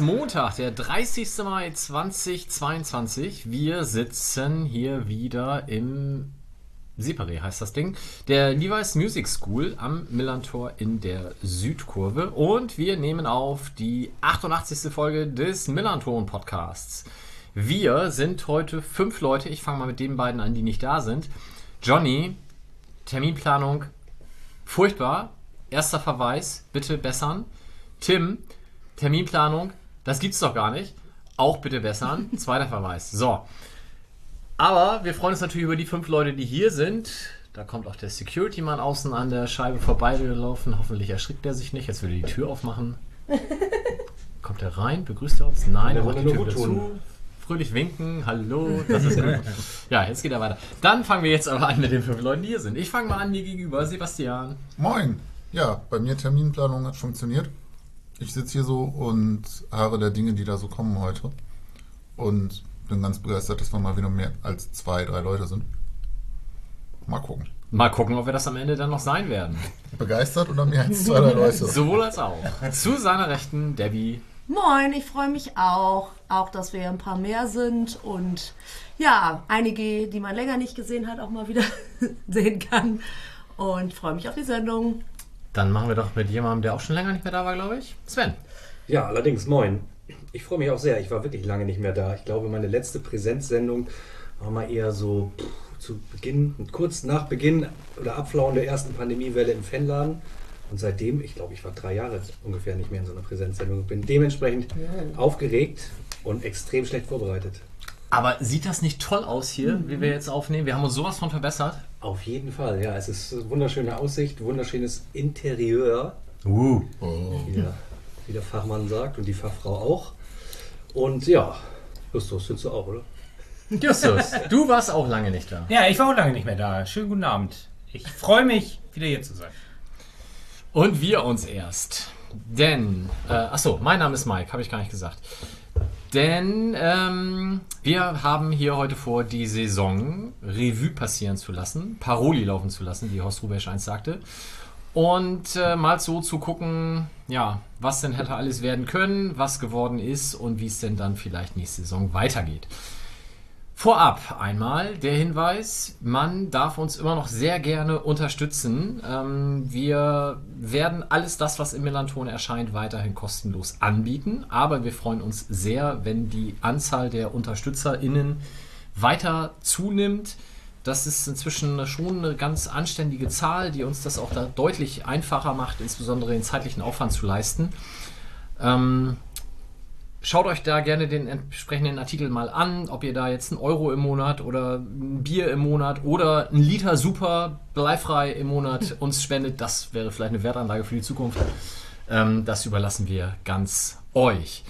Montag, der 30. Mai 2022. Wir sitzen hier wieder im Separé heißt das Ding, der Levi's Music School am Millantor in der Südkurve und wir nehmen auf die 88. Folge des Millanton Podcasts. Wir sind heute fünf Leute, ich fange mal mit den beiden an, die nicht da sind. Johnny, Terminplanung furchtbar, erster Verweis, bitte bessern. Tim, Terminplanung, das gibt's doch gar nicht. Auch bitte bessern. Zweiter Verweis. So. Aber wir freuen uns natürlich über die fünf Leute, die hier sind. Da kommt auch der Security-Mann außen an der Scheibe vorbeigelaufen. Hoffentlich erschrickt er sich nicht. Jetzt will er die Tür aufmachen. Kommt er rein? Begrüßt er uns? Nein, er macht die Tür wieder zu. Fröhlich winken. Hallo. Das ist gut. Ja, jetzt geht er weiter. Dann fangen wir jetzt aber an mit den fünf Leuten, die hier sind. Ich fange mal an, mir gegenüber. Sebastian. Moin. Ja, bei mir Terminplanung hat funktioniert. Ich sitze hier so und harre der Dinge, die da so kommen heute. Und bin ganz begeistert, dass wir mal wieder mehr als zwei, drei Leute sind. Mal gucken. Mal gucken, ob wir das am Ende dann noch sein werden. Begeistert oder mehr als zwei, drei Leute? Sowohl als auch. Zu seiner Rechten, Debbie. Moin, ich freue mich auch. Auch, dass wir ein paar mehr sind und ja, einige, die man länger nicht gesehen hat, auch mal wieder sehen kann. Und freue mich auf die Sendung. Dann machen wir doch mit jemandem, der auch schon länger nicht mehr da war, glaube ich. Sven. Ja, allerdings, moin. Ich freue mich auch sehr. Ich war wirklich lange nicht mehr da. Ich glaube, meine letzte Präsenzsendung war mal eher so zu Beginn, kurz nach Beginn oder Abflauen der ersten Pandemiewelle im Fanladen. Und seitdem, ich glaube, ich war drei Jahre ungefähr nicht mehr in so einer Präsenzsendung. Bin dementsprechend ja. aufgeregt und extrem schlecht vorbereitet. Aber sieht das nicht toll aus hier, mhm. wie wir jetzt aufnehmen? Wir haben uns sowas von verbessert. Auf jeden Fall, ja. Es ist wunderschöne Aussicht, wunderschönes Interieur. Uh. Oh. Wie, der, wie der Fachmann sagt und die Fachfrau auch. Und ja, Justus, sitzt du auch, oder? Justus, du warst auch lange nicht da. Ja, ich war auch lange nicht mehr da. Schönen guten Abend. Ich freue mich, wieder hier zu sein. Und wir uns erst. Denn, äh, achso, mein Name ist Mike, habe ich gar nicht gesagt. Denn ähm, wir haben hier heute vor, die Saison Revue passieren zu lassen, Paroli laufen zu lassen, wie Horst Rubesch einst sagte. Und äh, mal so zu gucken, ja, was denn hätte alles werden können, was geworden ist und wie es denn dann vielleicht nächste Saison weitergeht. Vorab einmal der Hinweis, man darf uns immer noch sehr gerne unterstützen. Ähm, wir werden alles das, was im Melanton erscheint, weiterhin kostenlos anbieten. Aber wir freuen uns sehr, wenn die Anzahl der UnterstützerInnen weiter zunimmt. Das ist inzwischen schon eine ganz anständige Zahl, die uns das auch da deutlich einfacher macht, insbesondere den zeitlichen Aufwand zu leisten. Ähm, Schaut euch da gerne den entsprechenden Artikel mal an, ob ihr da jetzt einen Euro im Monat oder ein Bier im Monat oder ein Liter super bleifrei im Monat uns spendet. Das wäre vielleicht eine Wertanlage für die Zukunft. Ähm, das überlassen wir ganz euch.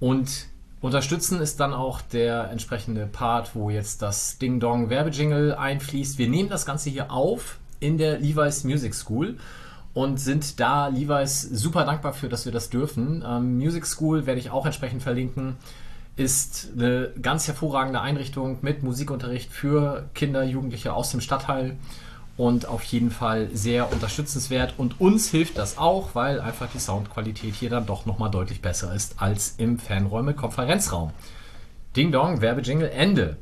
Und unterstützen ist dann auch der entsprechende Part, wo jetzt das Ding Dong Werbejingle einfließt. Wir nehmen das Ganze hier auf in der Levi's Music School und sind da Levi's super dankbar für, dass wir das dürfen. Ähm, Music School werde ich auch entsprechend verlinken. Ist eine ganz hervorragende Einrichtung mit Musikunterricht für Kinder, Jugendliche aus dem Stadtteil und auf jeden Fall sehr unterstützenswert. Und uns hilft das auch, weil einfach die Soundqualität hier dann doch nochmal deutlich besser ist als im Fanräume-Konferenzraum. Ding Dong, Werbejingle, Ende.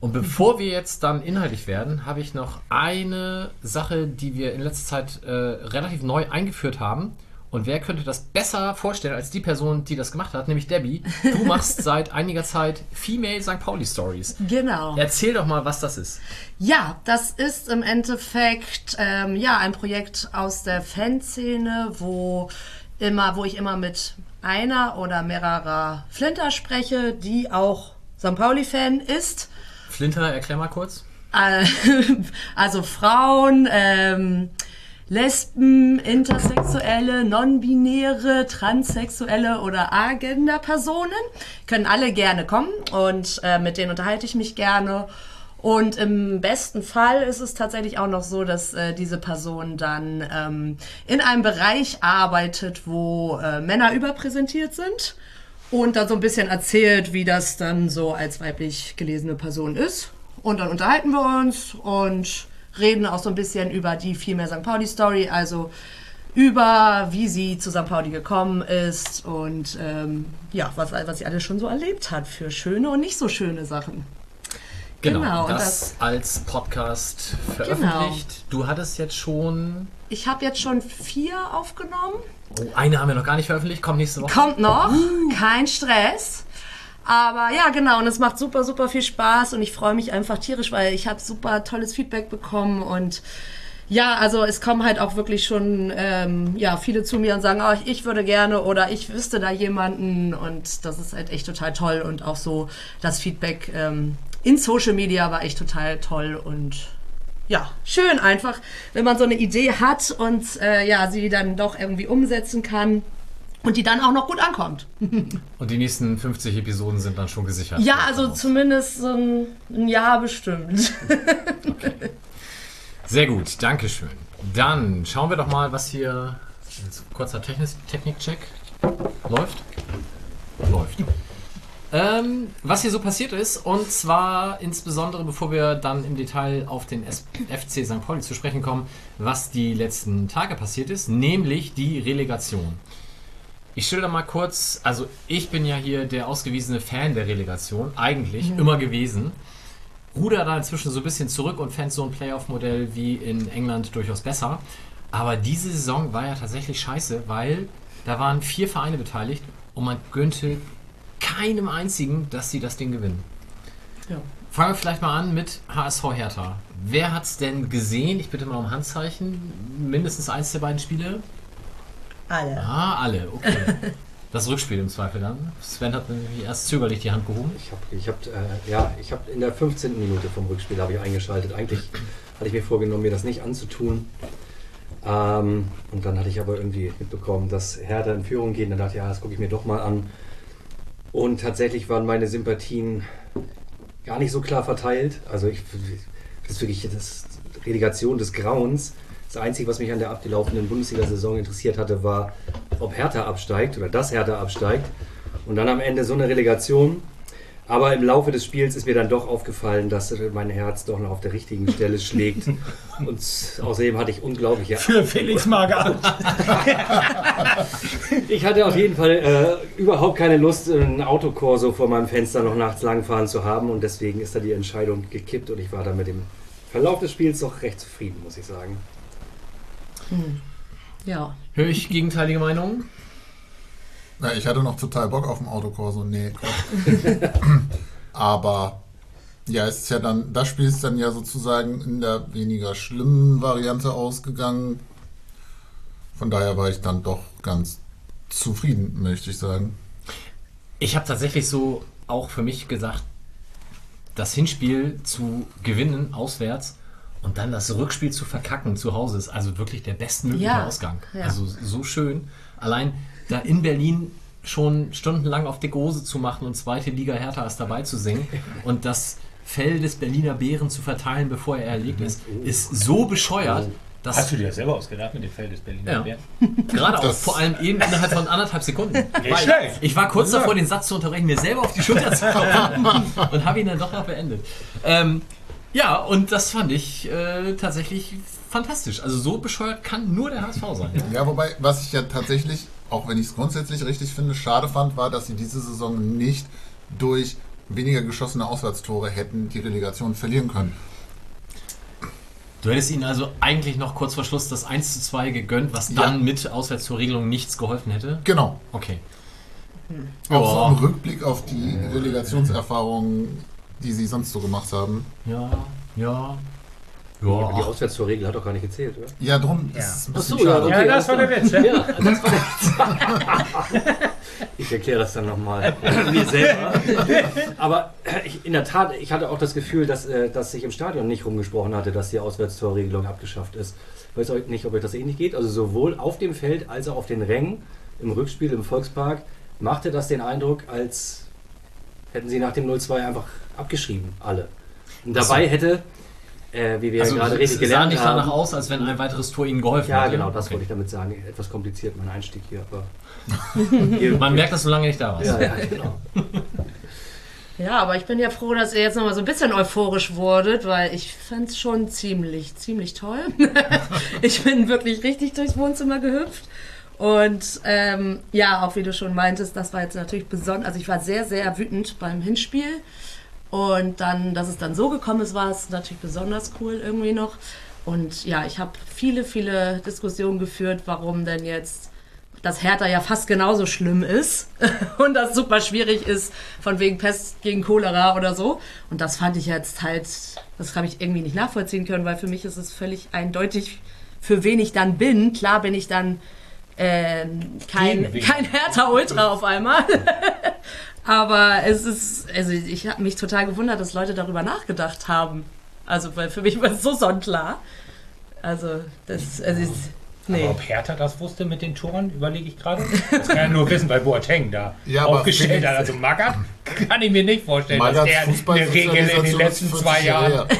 Und bevor wir jetzt dann inhaltlich werden, habe ich noch eine Sache, die wir in letzter Zeit äh, relativ neu eingeführt haben. Und wer könnte das besser vorstellen als die Person, die das gemacht hat, nämlich Debbie? Du machst seit einiger Zeit Female St. Pauli Stories. Genau. Erzähl doch mal, was das ist. Ja, das ist im Endeffekt ähm, ja ein Projekt aus der Fanszene, wo immer, wo ich immer mit einer oder mehrerer Flinter spreche, die auch St. Pauli-Fan ist. Flinter, erklär mal kurz. Äh, also Frauen, ähm, Lesben, Intersexuelle, Non-Binäre, Transsexuelle oder Agenda-Personen können alle gerne kommen und äh, mit denen unterhalte ich mich gerne. Und im besten Fall ist es tatsächlich auch noch so, dass äh, diese Person dann ähm, in einem Bereich arbeitet, wo äh, Männer überpräsentiert sind und dann so ein bisschen erzählt, wie das dann so als weiblich gelesene Person ist. Und dann unterhalten wir uns und reden auch so ein bisschen über die Vielmehr St. Pauli Story, also über wie sie zu St. Pauli gekommen ist und ähm, ja, was, was sie alles schon so erlebt hat für schöne und nicht so schöne Sachen. Genau, Genau, das, das- als Podcast veröffentlicht. Du hattest jetzt schon. Ich habe jetzt schon vier aufgenommen. Oh, eine haben wir noch gar nicht veröffentlicht, kommt nächste Woche. Kommt noch, kein Stress. Aber ja, genau, und es macht super, super viel Spaß. Und ich freue mich einfach tierisch, weil ich habe super tolles Feedback bekommen. Und ja, also es kommen halt auch wirklich schon ähm, ja, viele zu mir und sagen, oh, ich würde gerne oder ich wüsste da jemanden. Und das ist halt echt total toll. Und auch so das Feedback ähm, in Social Media war echt total toll. Und ja, schön einfach, wenn man so eine Idee hat und äh, ja, sie dann doch irgendwie umsetzen kann und die dann auch noch gut ankommt. Und die nächsten 50 Episoden sind dann schon gesichert. Ja, also zumindest so ein, ein Jahr bestimmt. Sehr gut, Dankeschön. Dann schauen wir doch mal, was hier. Kurzer Technik- Technikcheck. Läuft? Läuft. Ähm, was hier so passiert ist, und zwar insbesondere, bevor wir dann im Detail auf den S FC St. Pauli zu sprechen kommen, was die letzten Tage passiert ist, nämlich die Relegation. Ich schilder mal kurz, also ich bin ja hier der ausgewiesene Fan der Relegation, eigentlich immer gewesen. Ruder da inzwischen so ein bisschen zurück und fände so ein Playoff-Modell wie in England durchaus besser. Aber diese Saison war ja tatsächlich scheiße, weil da waren vier Vereine beteiligt und man gönnte keinem einzigen, dass sie das Ding gewinnen. Ja. Fangen wir vielleicht mal an mit HSV Hertha. Wer hat es denn gesehen? Ich bitte mal um Handzeichen. Mindestens eins der beiden Spiele? Alle. Ah, alle, okay. Das Rückspiel im Zweifel dann. Sven hat nämlich erst zögerlich die Hand gehoben. Ich habe ich hab, äh, ja, ich hab in der 15. Minute vom Rückspiel habe ich eingeschaltet. Eigentlich hatte ich mir vorgenommen, mir das nicht anzutun. Ähm, und dann hatte ich aber irgendwie mitbekommen, dass Hertha in Führung geht. Und dann dachte ich, ja, das gucke ich mir doch mal an. Und tatsächlich waren meine Sympathien gar nicht so klar verteilt. Also ich, das ist wirklich das Relegation des Grauens. Das Einzige, was mich an der abgelaufenen Bundesliga-Saison interessiert hatte, war, ob Hertha absteigt oder dass Hertha absteigt. Und dann am Ende so eine Relegation. Aber im Laufe des Spiels ist mir dann doch aufgefallen, dass mein Herz doch noch auf der richtigen Stelle schlägt. Und außerdem hatte ich unglaubliche Für Felix Magath. ich hatte auf jeden Fall äh, überhaupt keine Lust, einen Autokorso vor meinem Fenster noch nachts langfahren zu haben und deswegen ist da die Entscheidung gekippt und ich war dann mit dem Verlauf des Spiels doch recht zufrieden, muss ich sagen. Ja. Höre ich gegenteilige Meinungen? Na, ich hatte noch total Bock auf dem Autokorso. Nee, Quatsch. Aber ja, es ist ja dann, das Spiel ist dann ja sozusagen in der weniger schlimmen Variante ausgegangen. Von daher war ich dann doch ganz zufrieden, möchte ich sagen. Ich habe tatsächlich so auch für mich gesagt, das Hinspiel zu gewinnen auswärts und dann das Rückspiel zu verkacken zu Hause ist also wirklich der bestmögliche Ja, Ausgang. ja. Also so schön. Allein da in Berlin schon stundenlang auf dicke Hose zu machen und zweite Liga Hertha ist dabei zu singen und das Fell des Berliner Bären zu verteilen, bevor er erlegt ist, ist so bescheuert, dass Hast du dir das selber ausgedacht mit dem Feld des Berliner Ja. Bären? Gerade auch, Das- vor allem eben innerhalb von anderthalb Sekunden. Weil schlecht. ich war kurz davor, den Satz zu unterbrechen, mir selber auf die Schulter zu klopfen und habe ihn dann doch noch beendet. Ähm, ja, und das fand ich äh, tatsächlich fantastisch. Also so bescheuert kann nur der HSV sein. Ja, wobei, was ich ja tatsächlich, auch wenn ich es grundsätzlich richtig finde, schade fand, war, dass sie diese Saison nicht durch weniger geschossene Auswärtstore hätten die Relegation verlieren können. Du hättest ihnen also eigentlich noch kurz vor Schluss das 1 zu 2 gegönnt, was dann Ja. mit Auswärtstorregelung nichts geholfen hätte. Genau. Okay. Auch so im Rückblick auf die Relegationserfahrungen, die sie sonst so gemacht haben. Ja, ja. Die Ja, Auswärtstorregel hat doch gar nicht gezählt, oder? Ja, drum Ja. ist es ein Ach bisschen so, ja, okay. Ja, das war der Witz. Ja? Ja, das war der Ich erkläre das dann nochmal mir selber. Aber ich, in der Tat, ich hatte auch das Gefühl, dass, äh, dass sich im Stadion nicht rumgesprochen hatte, dass die Auswärtstorregelung abgeschafft ist. Ich weiß auch nicht, ob euch das ähnlich geht. Also sowohl auf dem Feld als auch auf den Rängen im Rückspiel im Volkspark machte das den Eindruck, als hätten sie nach dem 0-2 einfach abgeschrieben, alle. Und dabei hätte äh, wie wir Also ja gerade es richtig sah gelernt nicht haben. danach aus, als wenn ein weiteres Tor Ihnen geholfen Ja, hätte. genau, das Okay. wollte ich damit sagen. Etwas kompliziert mein Einstieg hier, aber. Man merkt, dass du lange nicht da warst. ja, ja, genau. Ja, aber ich bin ja froh, dass ihr jetzt nochmal so ein bisschen euphorisch wurdet, weil ich fand es schon ziemlich, ziemlich toll. ich bin wirklich richtig durchs Wohnzimmer gehüpft. Und ähm, ja, auch wie du schon meintest, das war jetzt natürlich besonders, also ich war sehr, sehr wütend beim Hinspiel. Und dann, dass es dann so gekommen ist, war es natürlich besonders cool irgendwie noch. Und ja, ich habe viele, viele Diskussionen geführt, warum denn jetzt das Hertha ja fast genauso schlimm ist und das super schwierig ist, von wegen Pest gegen Cholera oder so. Und das fand ich jetzt halt, das habe ich irgendwie nicht nachvollziehen können, weil für mich ist es völlig eindeutig, für wen ich dann bin. Klar bin ich dann äh, kein, kein Hertha-Ultra auf einmal. Aber es ist, also ich habe mich total gewundert, dass Leute darüber nachgedacht haben. Also, weil für mich war es so sonnenklar. Also, das, also ich, nee. Aber ob Hertha das wusste mit den Toren, überlege ich gerade. Das kann ja nur wissen, weil Boateng da Ja, aufgestellt hat. Also Magath kann ich mir nicht vorstellen, dass Magaths der eine Regel in den letzten ist 40 zwei Jahre Jahren, her.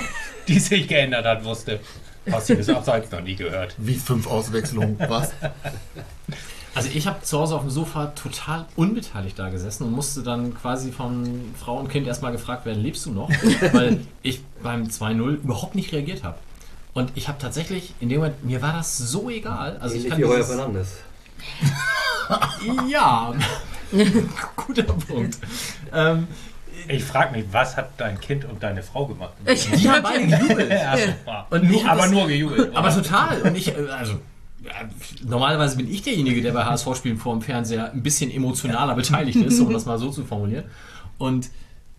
die sich geändert hat, wusste. Passives Abseits noch nie gehört. Wie fünf Auswechslungen. Was? Also ich habe zu Hause auf dem Sofa total unbeteiligt da gesessen und musste dann quasi von Frau und Kind erstmal gefragt werden, lebst du noch? Weil ich beim 2-0 überhaupt nicht reagiert habe. Und ich habe tatsächlich, in dem Moment, mir war das so egal. Also ich kann wie Heuer Fernandes. Ja, guter Punkt. Ähm, Ich frage mich, was hat dein Kind und deine Frau gemacht? Ich, die haben beide gejubelt. Ja, super. Und hat aber das- nur gejubelt. Aber total. Und ich, äh, also, normalerweise bin ich derjenige, der bei HSV-Spielen vor dem Fernseher ein bisschen emotionaler beteiligt ist, um das mal so zu formulieren. Und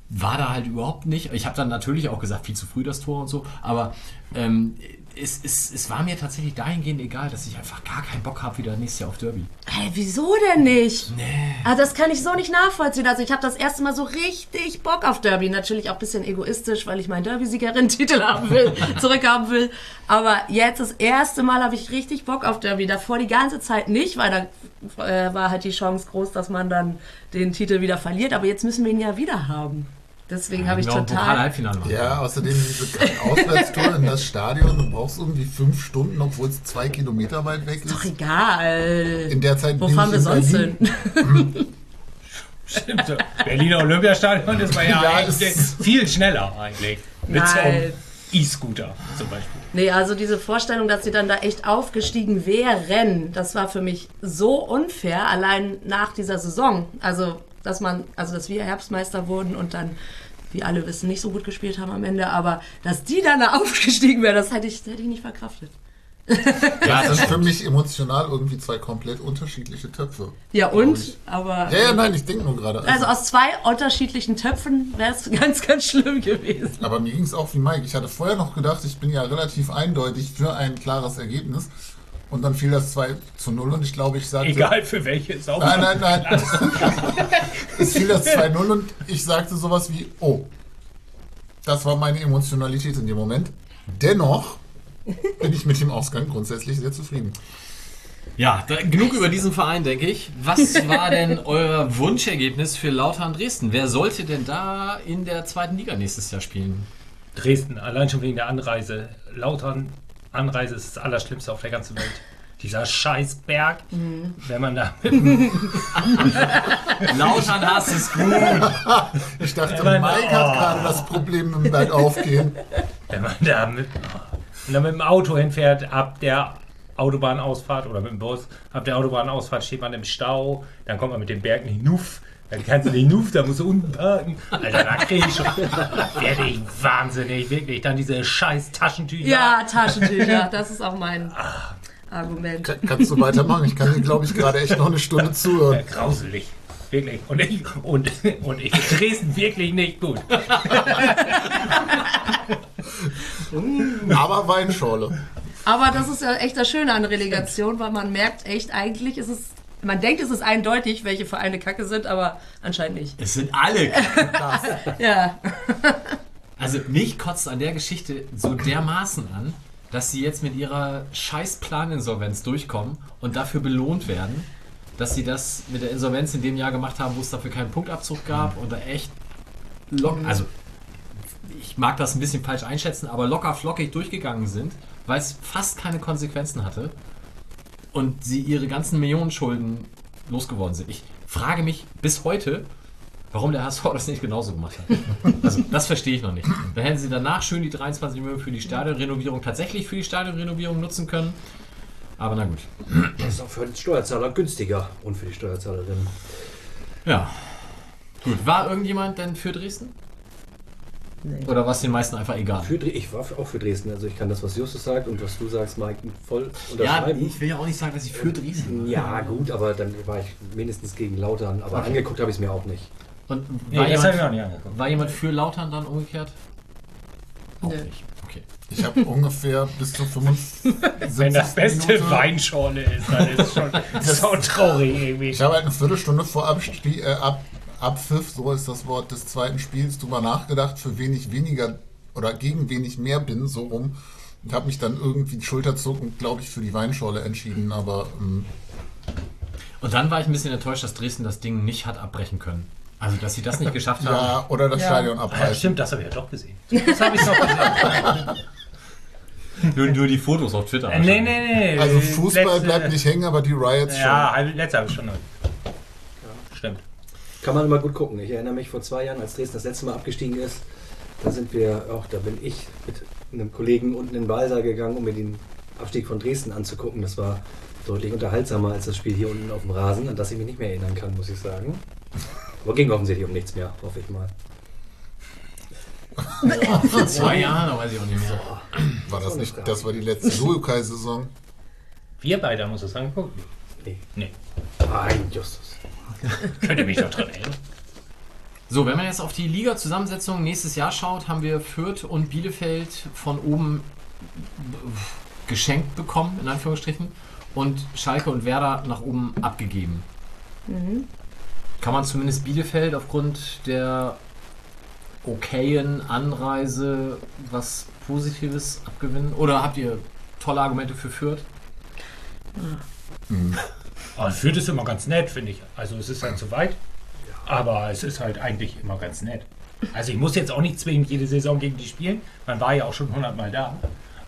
war da halt überhaupt nicht. Ich habe dann natürlich auch gesagt, viel zu früh das Tor und so, aber ähm, es, es, es war mir tatsächlich dahingehend egal, dass ich einfach gar keinen Bock habe wieder nächstes Jahr auf Derby. Hey, wieso denn nicht? Nee. Ah, das kann ich so nicht nachvollziehen. Also ich habe das erste Mal so richtig Bock auf Derby. Natürlich auch ein bisschen egoistisch, weil ich meinen Derby-Siegerin-Titel haben will, zurückhaben will. Aber jetzt das erste Mal habe ich richtig Bock auf Derby. Davor die ganze Zeit nicht, weil da äh, war halt die Chance groß, dass man dann den Titel wieder verliert. Aber jetzt müssen wir ihn ja wieder haben. Deswegen habe ich Genau, total... Ja, außerdem diese Auswärtstour in das Stadion. Du brauchst irgendwie fünf Stunden, obwohl es zwei Kilometer weit weg Doch ist. egal. In der Zeit Wo bin fahren ich wir sonst Berlin. hin? Stimmt. so. Berliner Olympiastadion ist man ja, Ja, eigentlich es- viel schneller eigentlich. Mit so Nein. einem E-Scooter zum Beispiel. Nee, also diese Vorstellung, dass sie dann da echt aufgestiegen wären, das war für mich so unfair, allein nach dieser Saison. Also, dass man, also dass wir Herbstmeister wurden und dann, wie alle wissen, nicht so gut gespielt haben am Ende, aber dass die dann da aufgestiegen wären, das hätte ich, hätte ich nicht verkraftet. Ja, Das sind für mich emotional irgendwie zwei komplett unterschiedliche Töpfe. Ja, und? Aber. Ja, ja, nein, ich denke nur gerade. Also aus zwei unterschiedlichen Töpfen wäre es ganz, ganz schlimm gewesen. Aber mir ging es auch wie Mike. Ich hatte vorher noch gedacht, ich bin ja relativ eindeutig für ein klares Ergebnis. Und dann fiel das 2 zu 0 und ich glaube, ich sagte. Egal für welche ist auch. Nein, nein, nein. es fiel das 2-0 und ich sagte sowas wie, oh, das war meine Emotionalität in dem Moment. Dennoch bin ich mit dem Ausgang grundsätzlich sehr zufrieden. Ja, da, genug über diesen Verein, denke ich. Was war denn euer Wunschergebnis für Lautern Dresden? Wer sollte denn da in der zweiten Liga nächstes Jahr spielen? Dresden, allein schon wegen der Anreise. Lautern, Anreise ist das Allerschlimmste auf der ganzen Welt. Dieser Scheißberg, wenn man da mit dem Lautern hast es gut. Ich dachte, Mike oh. hat gerade das Problem mit dem Bergaufgehen. Wenn man da mit, wenn man mit dem Auto hinfährt, ab der Autobahnausfahrt oder mit dem Bus, ab der Autobahnausfahrt steht man im Stau, dann kommt man mit dem Berg nicht nuff, dann kannst du nicht nuff, da musst du unten parken. Alter, da krieg ich schon, werde ich wahnsinnig, wirklich. Dann diese scheiß Taschentücher. Ja, Taschentücher, das ist auch mein Argument. Kann- Kannst du weitermachen? Ich kann dir, glaube ich, gerade echt noch eine Stunde zuhören. Grauselig. Wirklich. Und ich, und, und ich Dresden wirklich nicht gut. Aber Weinschorle. Aber das ist ja echt das Schöne an Relegation, weil man merkt echt, eigentlich ist es, man denkt, es ist eindeutig, welche Vereine kacke sind, aber anscheinend nicht. Es sind alle. Ja, Also mich kotzt an der Geschichte so dermaßen an, dass sie jetzt mit ihrer scheiß Planinsolvenz durchkommen und dafür belohnt werden, dass sie das mit der Insolvenz in dem Jahr gemacht haben, wo es dafür keinen Punktabzug gab und da echt locken. Also ich mag das ein bisschen falsch einschätzen, aber locker flockig durchgegangen sind, weil es fast keine Konsequenzen hatte und sie ihre ganzen Millionenschulden losgeworden sind. Ich frage mich bis heute, warum der HSV das nicht genauso gemacht hat. Also, das verstehe ich noch nicht. Dann hätten sie danach schön die 23 Millionen für die Stadionrenovierung tatsächlich für die Stadionrenovierung nutzen können. Aber na gut. Das ist auch für den Steuerzahler günstiger und für die Steuerzahlerinnen. Ja. Gut, war irgendjemand denn für Dresden? Nee. Oder war es den meisten einfach egal? Für, ich war für- auch für Dresden, also ich kann das, was Justus sagt und was du sagst, Mike, voll Ja, unterschreiben. ich will ja auch nicht sagen, dass ich für Dresden war. Ja, gut, aber dann war ich mindestens gegen Lautern. Aber angeguckt habe ich es mir auch nicht. Und Nee, war, auch jemand, war jemand für Lautern dann umgekehrt? Auch nicht. Okay. Ich habe ungefähr bis zu 75 Wenn das beste Minute- Weinschorle ist, dann ist es schon so traurig irgendwie. Ich habe halt eine Viertelstunde vor Abstie äh, ab, Abpfiff, so ist das Wort des zweiten Spiels, drüber nachgedacht, für wen ich weniger oder gegen wen ich mehr bin, so rum. Und habe mich dann irgendwie schulterzuckend, glaube ich, für die Weinschorle entschieden, aber ähm, Und dann war ich ein bisschen enttäuscht, dass Dresden das Ding nicht hat abbrechen können. Also, dass sie das nicht geschafft haben. ja, oder das Ja. Stadion Ja, abreißen. stimmt, das habe ich ja doch gesehen. Das habe ich noch gesehen. Nur, nur die Fotos auf Twitter. Äh, nee, nee, nee. Also Fußball Letzte- bleibt nicht hängen, aber die Riots Ja, halb- letzte habe ich schon. Kann man immer gut gucken. Ich erinnere mich vor zwei Jahren, als Dresden das letzte Mal abgestiegen ist, da sind wir, auch da bin ich mit einem Kollegen unten in den Walser gegangen, um mir den Abstieg von Dresden anzugucken. Das war deutlich unterhaltsamer als das Spiel hier unten auf dem Rasen, an das ich mich nicht mehr erinnern kann, muss ich sagen. Aber ging offensichtlich um nichts mehr, hoffe ich mal. Vor zwei Jahren, da weiß ich auch nicht mehr. War das nicht, das war die letzte Lukai-Saison. Wir beide haben uns das angeguckt. Nee. Nee. Nein, Justus. Könnt ihr mich doch dran erinnern? So, wenn man jetzt auf die Liga-Zusammensetzung nächstes Jahr schaut, haben wir Fürth und Bielefeld von oben geschenkt bekommen, in Anführungsstrichen, und Schalke und Werder nach oben abgegeben. Kann man zumindest Bielefeld aufgrund der okayen Anreise was Positives abgewinnen? Oder habt ihr tolle Argumente für Fürth? Aber Fürth ist immer ganz nett, finde ich. Also es ist halt zu weit, aber es ist halt eigentlich immer ganz nett. Also ich muss jetzt auch nicht zwingend jede Saison gegen die spielen. Man war ja auch schon hundertmal da.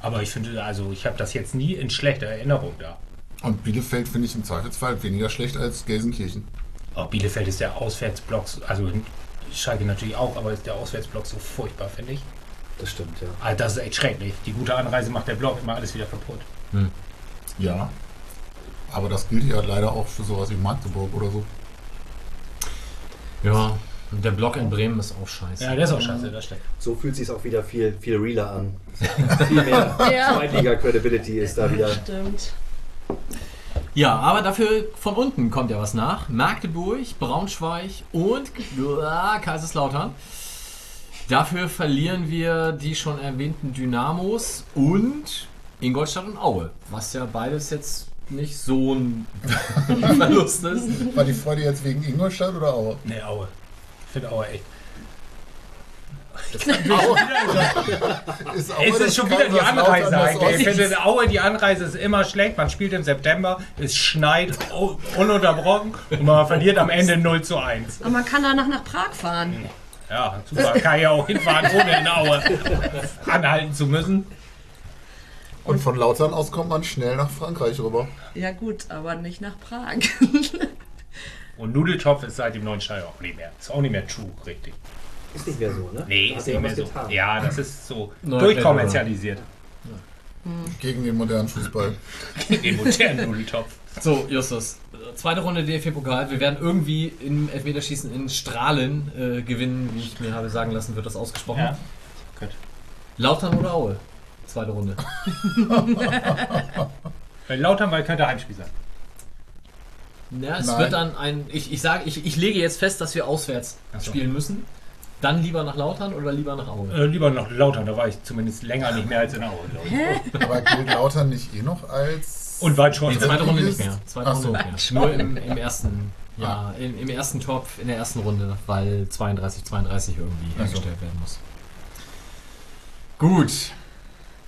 Aber ich finde, also ich habe das jetzt nie in schlechter Erinnerung da. Und Bielefeld finde ich im Zweifelsfall weniger schlecht als Gelsenkirchen. Auch Bielefeld ist der Auswärtsblock, so- also Schalke natürlich auch, aber ist der Auswärtsblock so furchtbar, finde ich. Das stimmt, ja. Also das ist echt schrecklich. Die gute Anreise macht der Block immer alles wieder kaputt. Ja. Aber das gilt ja leider auch für sowas wie Magdeburg oder so. Ja, der Block in Bremen ist auch scheiße. Ja, das ist auch scheiße, das stimmt. So fühlt sich auch wieder viel, viel realer an. viel mehr Ja. Zweitliga-Credibility ist da wieder. Stimmt. Ja, aber dafür von unten kommt ja was nach. Magdeburg, Braunschweig und ah, Kaiserslautern. Dafür verlieren wir die schon erwähnten Dynamos und Ingolstadt und Aue. Was ja beides jetzt nicht so ein Verlust ist. War die Freude jetzt wegen Ingolstadt oder Aue? Nee, Aue. Ich finde Aue echt. Ist Es das ist schon wieder die Anreise das eigentlich. Ich finde, Aue, die Anreise ist immer schlecht. Man spielt im September, es schneit ununterbrochen und man verliert am Ende 0 zu 1. Aber man kann danach nach Prag fahren. Ja, super. Kann ja auch hinfahren, ohne in Aue anhalten zu müssen. Und von Lautern aus kommt man schnell nach Frankreich rüber. Ja gut, aber nicht nach Prag. Und Nudeltopf ist seit dem neuen Stadion auch nicht mehr. Ist auch nicht mehr true, richtig. Ist nicht mehr so, ne? Nee, ist nicht mehr so. getan. Ja, das ist so durchkommerzialisiert. Gegen den modernen Fußball. Den modernen Nudeltopf. So, Justus. Zweite Runde DFB-Pokal. Wir werden irgendwie im Elfmeterschießen in Strahlen äh, gewinnen, wie ich mir habe sagen lassen, wird das ausgesprochen. Ja. Gut. Lautern oder Aue? Zweite Runde. Weil Lauternwald könnte Heimspiel sein. Ja, es Nein. wird dann ein. Ich, ich sage, ich, ich lege jetzt fest, dass wir auswärts so. spielen müssen. Dann lieber nach Lautern oder lieber nach Aue? Äh, lieber noch Lautern, da war ich zumindest länger nicht mehr als in Aue. Aber gilt Lautern nicht eh noch als. Und weit schon. Nee, zweite Runde nicht mehr. Zweite Ach Runde so. nicht mehr. Nur im, im ersten. Ja, im, im ersten Topf, in der ersten Runde, weil 32, 32 irgendwie hergestellt werden muss. Gut.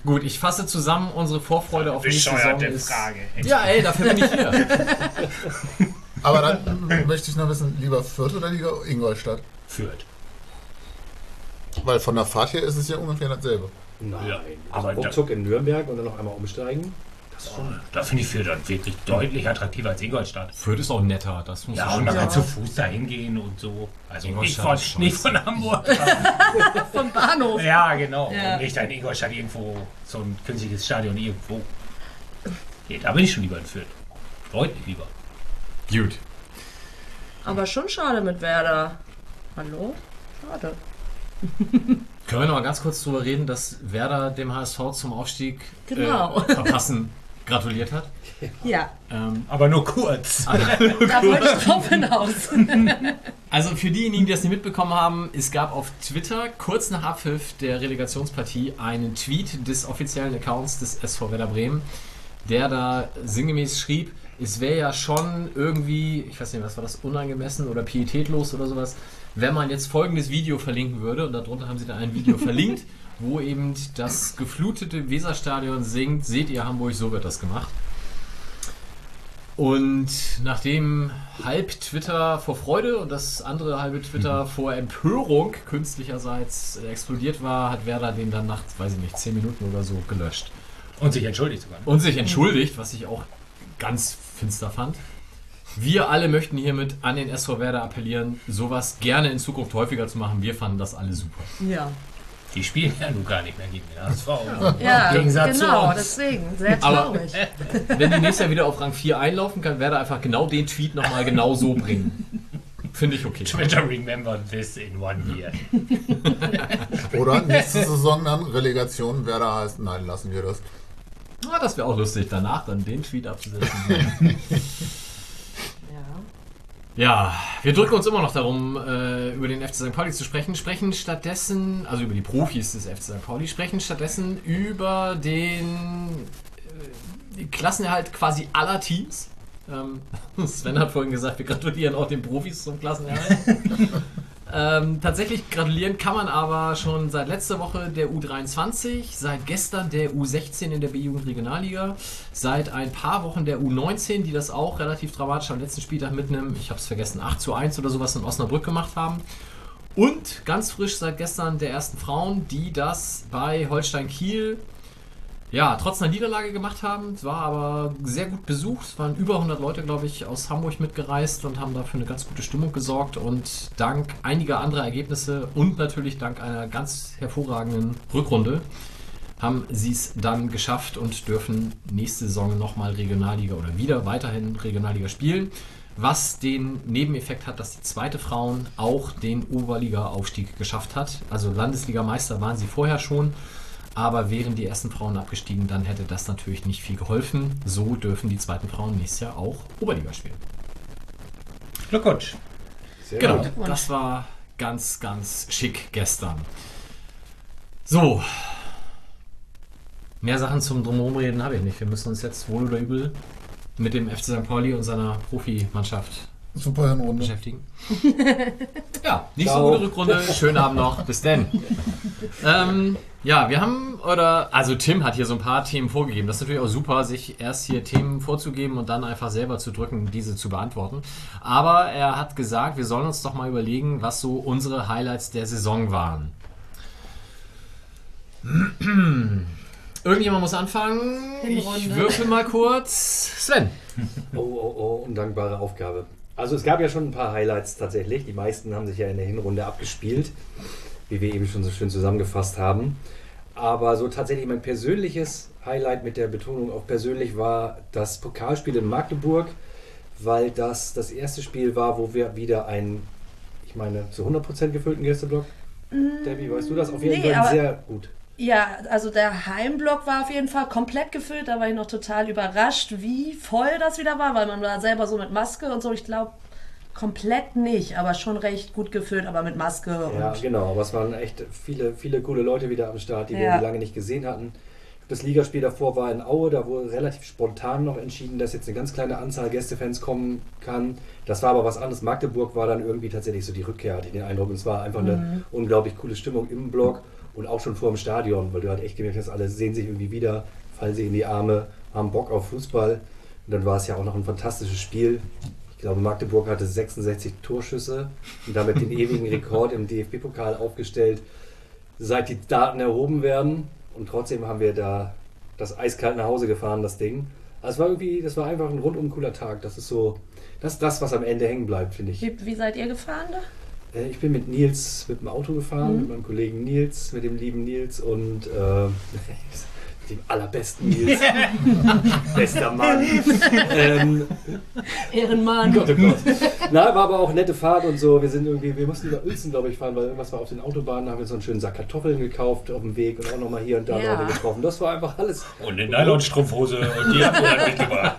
Gut, ich fasse zusammen unsere Vorfreude auf nächste Saison. Ist, Frage. ja, ey, dafür bin ich hier. Aber dann möchte ich noch wissen, lieber Fürth oder lieber Ingolstadt? Führt. Weil von der Fahrt her ist es ja ungefähr dasselbe. Nein, Ja, aber aber Ruckzuck in Nürnberg und dann noch einmal umsteigen. Das ist schon. Da finde ich Fürth dann wirklich deutlich attraktiver als Ingolstadt. Fürth ist auch netter, das muss Ja, man und man schon kann sagen. zu Fuß da hingehen und so. Also nicht Ingolstadt von, nicht von Hamburg. Vom Bahnhof. ja, genau. Ja. Und nicht in Ingolstadt irgendwo so ein künstliches Stadion irgendwo. Nee, da bin ich schon lieber in Fürth. Deutlich lieber. Gut. Aber schon schade mit Werder. Hallo? Schade. Können wir noch mal ganz kurz drüber reden, dass Werder dem HSV zum Aufstieg Genau. äh, verpassen gratuliert hat? Ja, Ähm, Aber nur kurz. da wollte ich drauf hinaus. also für diejenigen, die das nicht mitbekommen haben, es gab auf Twitter kurz nach Abpfiff der Relegationspartie einen Tweet des offiziellen Accounts des SV Werder Bremen, der da sinngemäß schrieb, es wäre ja schon irgendwie, ich weiß nicht, was war das, unangemessen oder pietätlos oder sowas, wenn man jetzt folgendes Video verlinken würde, und darunter haben sie dann ein Video verlinkt, wo eben das geflutete Weserstadion singt, seht ihr Hamburg, so wird das gemacht. Und nachdem halb Twitter vor Freude und das andere halbe Twitter vor Empörung künstlicherseits äh, explodiert war, hat Werder den dann nach, weiß ich nicht, 10 Minuten oder so gelöscht. Und sich entschuldigt sogar. Und sich entschuldigt, was ich auch ganz finster fand. Wir alle möchten hiermit an den SV Werder appellieren, sowas gerne in Zukunft häufiger zu machen. Wir fanden das alle super. Ja, Die spielen ja nun gar nicht mehr gegen den HSV. ja Im Gegensatz zu genau, uns. deswegen. Sehr Aber- traurig. Wenn die nächstes Jahr wieder auf Rang 4 einlaufen, kann Werder einfach genau den Tweet nochmal genau so bringen. Finde ich okay. Twitter remember this in one year. Oder nächste Saison dann Relegation, wer da heißt, nein, lassen wir das. Ah, das wäre auch lustig, danach dann den Tweet abzusetzen. Ja. Wir drücken uns immer noch darum, äh, über den FC St. Pauli zu sprechen. Sprechen stattdessen, also über die Profis des FC St. Pauli, sprechen stattdessen über den äh, Klassenerhalt quasi aller Teams. Ähm, Sven hat vorhin gesagt, wir gratulieren auch den Profis zum Klassenerhalt. ähm, tatsächlich gratulieren kann man aber schon seit letzter Woche der U23, seit gestern der U16 in der B-Jugend Regionalliga, seit ein paar Wochen der U19, die das auch relativ dramatisch am letzten Spieltag mit einem, ich habe es vergessen, 8 zu 1 oder sowas in Osnabrück gemacht haben. Und ganz frisch seit gestern der ersten Frauen, die das bei Holstein Kiel ja, trotz einer Niederlage gemacht haben. Es war aber sehr gut besucht. Es waren über 100 Leute, glaube ich, aus Hamburg mitgereist und haben dafür eine ganz gute Stimmung gesorgt. Und dank einiger anderer Ergebnisse und natürlich dank einer ganz hervorragenden Rückrunde haben sie es dann geschafft und dürfen nächste Saison nochmal Regionalliga oder wieder weiterhin Regionalliga spielen. Was den Nebeneffekt hat, dass die zweite Frauen auch den Oberliga-Aufstieg geschafft hat. Also Landesligameister waren sie vorher schon. Aber wären die ersten Frauen abgestiegen, dann hätte das natürlich nicht viel geholfen. So dürfen die zweiten Frauen nächstes Jahr auch Oberliga spielen. Glückwunsch. Sehr Genau, gut. das war ganz, ganz schick gestern. So. Mehr Sachen zum Drumherum reden habe ich nicht. Wir müssen uns jetzt wohl oder übel mit dem FC St. Pauli und seiner Profimannschaft Super Hinrunde. beschäftigen. ja, nicht so Ciao. gute Rückrunde. Schönen Abend noch. Bis denn. ähm, ja, wir haben, oder, also Tim hat hier so ein paar Themen vorgegeben. Das ist natürlich auch super, sich erst hier Themen vorzugeben und dann einfach selber zu drücken, diese zu beantworten. Aber er hat gesagt, wir sollen uns doch mal überlegen, was so unsere Highlights der Saison waren. Irgendjemand muss anfangen. Ich würfel mal kurz. Sven. Oh, oh, oh, undankbare Aufgabe. Also es gab ja schon ein paar Highlights tatsächlich. Die meisten haben sich ja in der Hinrunde abgespielt, wie wir eben schon so schön zusammengefasst haben. Aber so tatsächlich mein persönliches Highlight mit der Betonung auf persönlich war das Pokalspiel in Magdeburg, weil das das erste Spiel war, wo wir wieder einen, ich meine, zu 100% gefüllten Gästeblock. Debbie, weißt du das? Auf jeden Nee, Fall sehr gut. Ja, also der Heimblock war auf jeden Fall komplett gefüllt. Da war ich noch total überrascht, wie voll das wieder war, weil man war selber so mit Maske und so. Ich glaube, komplett nicht, aber schon recht gut gefüllt, aber mit Maske Ja, und. genau, aber es waren echt viele, viele coole Leute wieder am Start, die wir Ja. irgendwie lange nicht gesehen hatten. Das Ligaspiel davor war in Aue, da wurde relativ spontan noch entschieden, dass jetzt eine ganz kleine Anzahl Gästefans kommen kann. Das war aber was anderes. Magdeburg war dann irgendwie tatsächlich so die Rückkehr, hatte ich den Eindruck. Und es war einfach eine unglaublich coole Stimmung im Block und auch schon vor dem Stadion, weil du halt echt gemerkt hast, alle sehen sich irgendwie wieder, fallen sie in die Arme, haben Bock auf Fußball. Und dann war es ja auch noch ein fantastisches Spiel. Ich glaube, Magdeburg hatte 66 Torschüsse und damit den ewigen Rekord im DFB-Pokal aufgestellt. seit die Daten erhoben werden. Und trotzdem haben wir da das eiskalt nach Hause gefahren, das Ding. Also es war irgendwie, das war einfach ein rundum cooler Tag. Das ist so, das ist das, was am Ende hängen bleibt, finde ich. Wie, wie seid ihr gefahren da? Äh, Ich bin mit Nils mit dem Auto gefahren, mit meinem Kollegen Nils, mit dem lieben Nils und äh, dem allerbesten Nils. Bester Mann. ähm, Ehrenmann. Gott, oh Gott. Na, war aber auch eine nette Fahrt und so. Wir sind irgendwie, wir mussten über Uelzen, glaube ich, fahren, weil irgendwas war auf den Autobahnen. Da haben wir so einen schönen Sack Kartoffeln gekauft auf dem Weg und auch nochmal hier und da Ja. Leute getroffen. Das war einfach alles. Und eine Nylonstrumpfhose und die haben wir dann mitgebracht.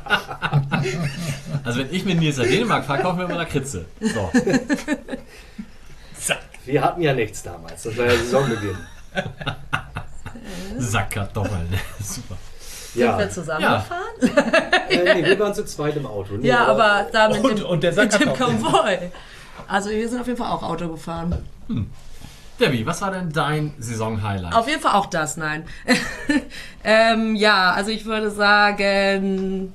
Also wenn ich mit Nils nach Dänemark fahre, kaufen wir immer Lakritze. So. Zack. Wir hatten ja nichts damals. Das war ja Saisonbeginn. Sackkartoffeln. Super. Ja, Sind wir zusammen Ja. gefahren? äh, nee, wir waren zu zweit im Auto. Nee, Ja, aber da mit Und- dem, und der mit dem Konvoi. Also wir sind auf jeden Fall auch Auto gefahren. Debbie, was war denn dein Saison-Highlight? Auf jeden Fall auch das, nein. ähm, ja, also ich würde sagen,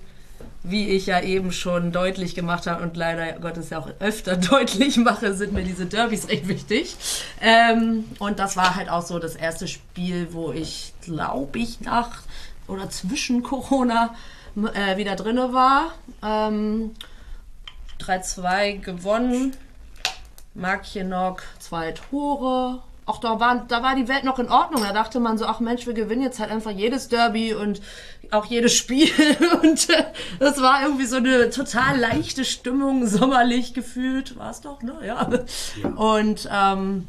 wie ich ja eben schon deutlich gemacht habe und leider Gottes ja auch öfter deutlich mache, sind mir diese Derbys recht wichtig. Ähm, und das war halt auch so das erste Spiel, wo ich, glaube ich, nach oder zwischen Corona äh, wieder drinne war. Ähm, 3-2 gewonnen. Markjenok, zwei Tore. Auch da, waren, da war die Welt noch in Ordnung. Da dachte man so, ach Mensch, wir gewinnen jetzt halt einfach jedes Derby und auch jedes Spiel. Und äh, das war irgendwie so eine total leichte Stimmung, sommerlich gefühlt. War es doch, ne? Ja. Und ähm,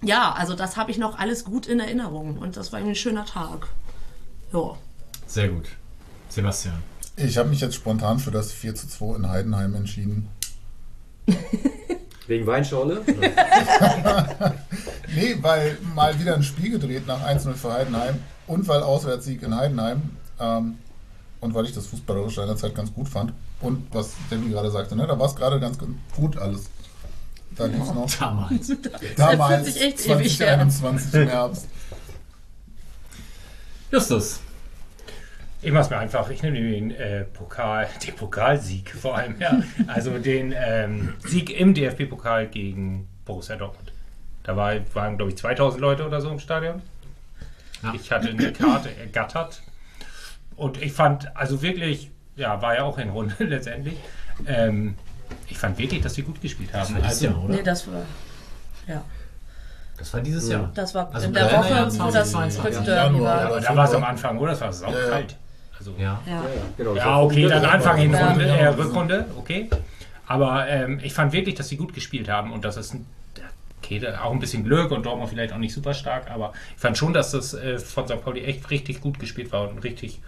ja, also das habe ich noch alles gut in Erinnerung. Und das war irgendwie ein schöner Tag. Ja. Sehr gut. Sebastian. Ich habe mich jetzt spontan für das 4 zu 2 in Heidenheim entschieden. Wegen Weinschorle? Nee, weil mal wieder ein Spiel gedreht nach 1-0 für Heidenheim und weil Auswärtssieg in Heidenheim ähm, und weil ich das Fußballerische in der Zeit ganz gut fand und was Debbie gerade sagte, ne, da war es gerade ganz gut alles. Da lief es noch Damals. damals, fühlt sich echt ewig her. 2021 im Herbst. Justus. Ich mach's mir einfach. Ich nehme den äh, Pokal, den Pokalsieg vor allem, ja. Also den ähm, Sieg im DFB-Pokal gegen Borussia Dortmund. Da war, waren, glaube ich, 2000 Leute oder so im Stadion. Ja. Ich hatte eine Karte ergattert. Und ich fand, also wirklich, ja, war ja auch in Runde letztendlich. Ähm, ich fand wirklich, dass sie gut gespielt haben. Das Also, Jahr, oder? Nee, das war. Ja. Das war dieses Jahr. Das war Also in der Woche, Jahr wo das 2022. Quick Ja, aber da war es am. Anfang, oder? Das war saukalt. Also, Ja. Ja. genau. Ja, war okay, dann Anfang in Ja. Runde, äh, Rückrunde, okay. Aber ähm, ich fand wirklich, dass sie gut gespielt haben und das ist ein, okay, auch ein bisschen Glück und Dortmund vielleicht auch nicht super stark, aber ich fand schon, dass das äh, von St. Pauli echt richtig gut gespielt war und ein richtig,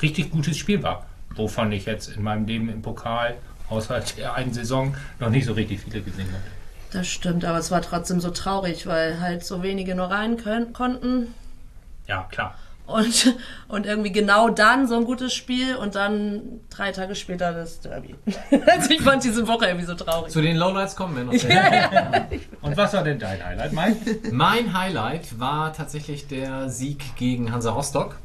richtig gutes Spiel war. Wovon ich jetzt in meinem Leben im Pokal, außer der einen Saison, noch nicht so richtig viele gesehen habe. Das stimmt, aber es war trotzdem so traurig, weil halt so wenige nur rein können, konnten. Ja, klar. Und, und irgendwie genau dann so ein gutes Spiel und dann drei Tage später das Derby. Also ich fand diese Woche irgendwie so traurig. Zu den Lowlights kommen wir noch. Ja, ja. Und was war denn dein Highlight, Mike? Mein Highlight war tatsächlich der Sieg gegen Hansa Rostock.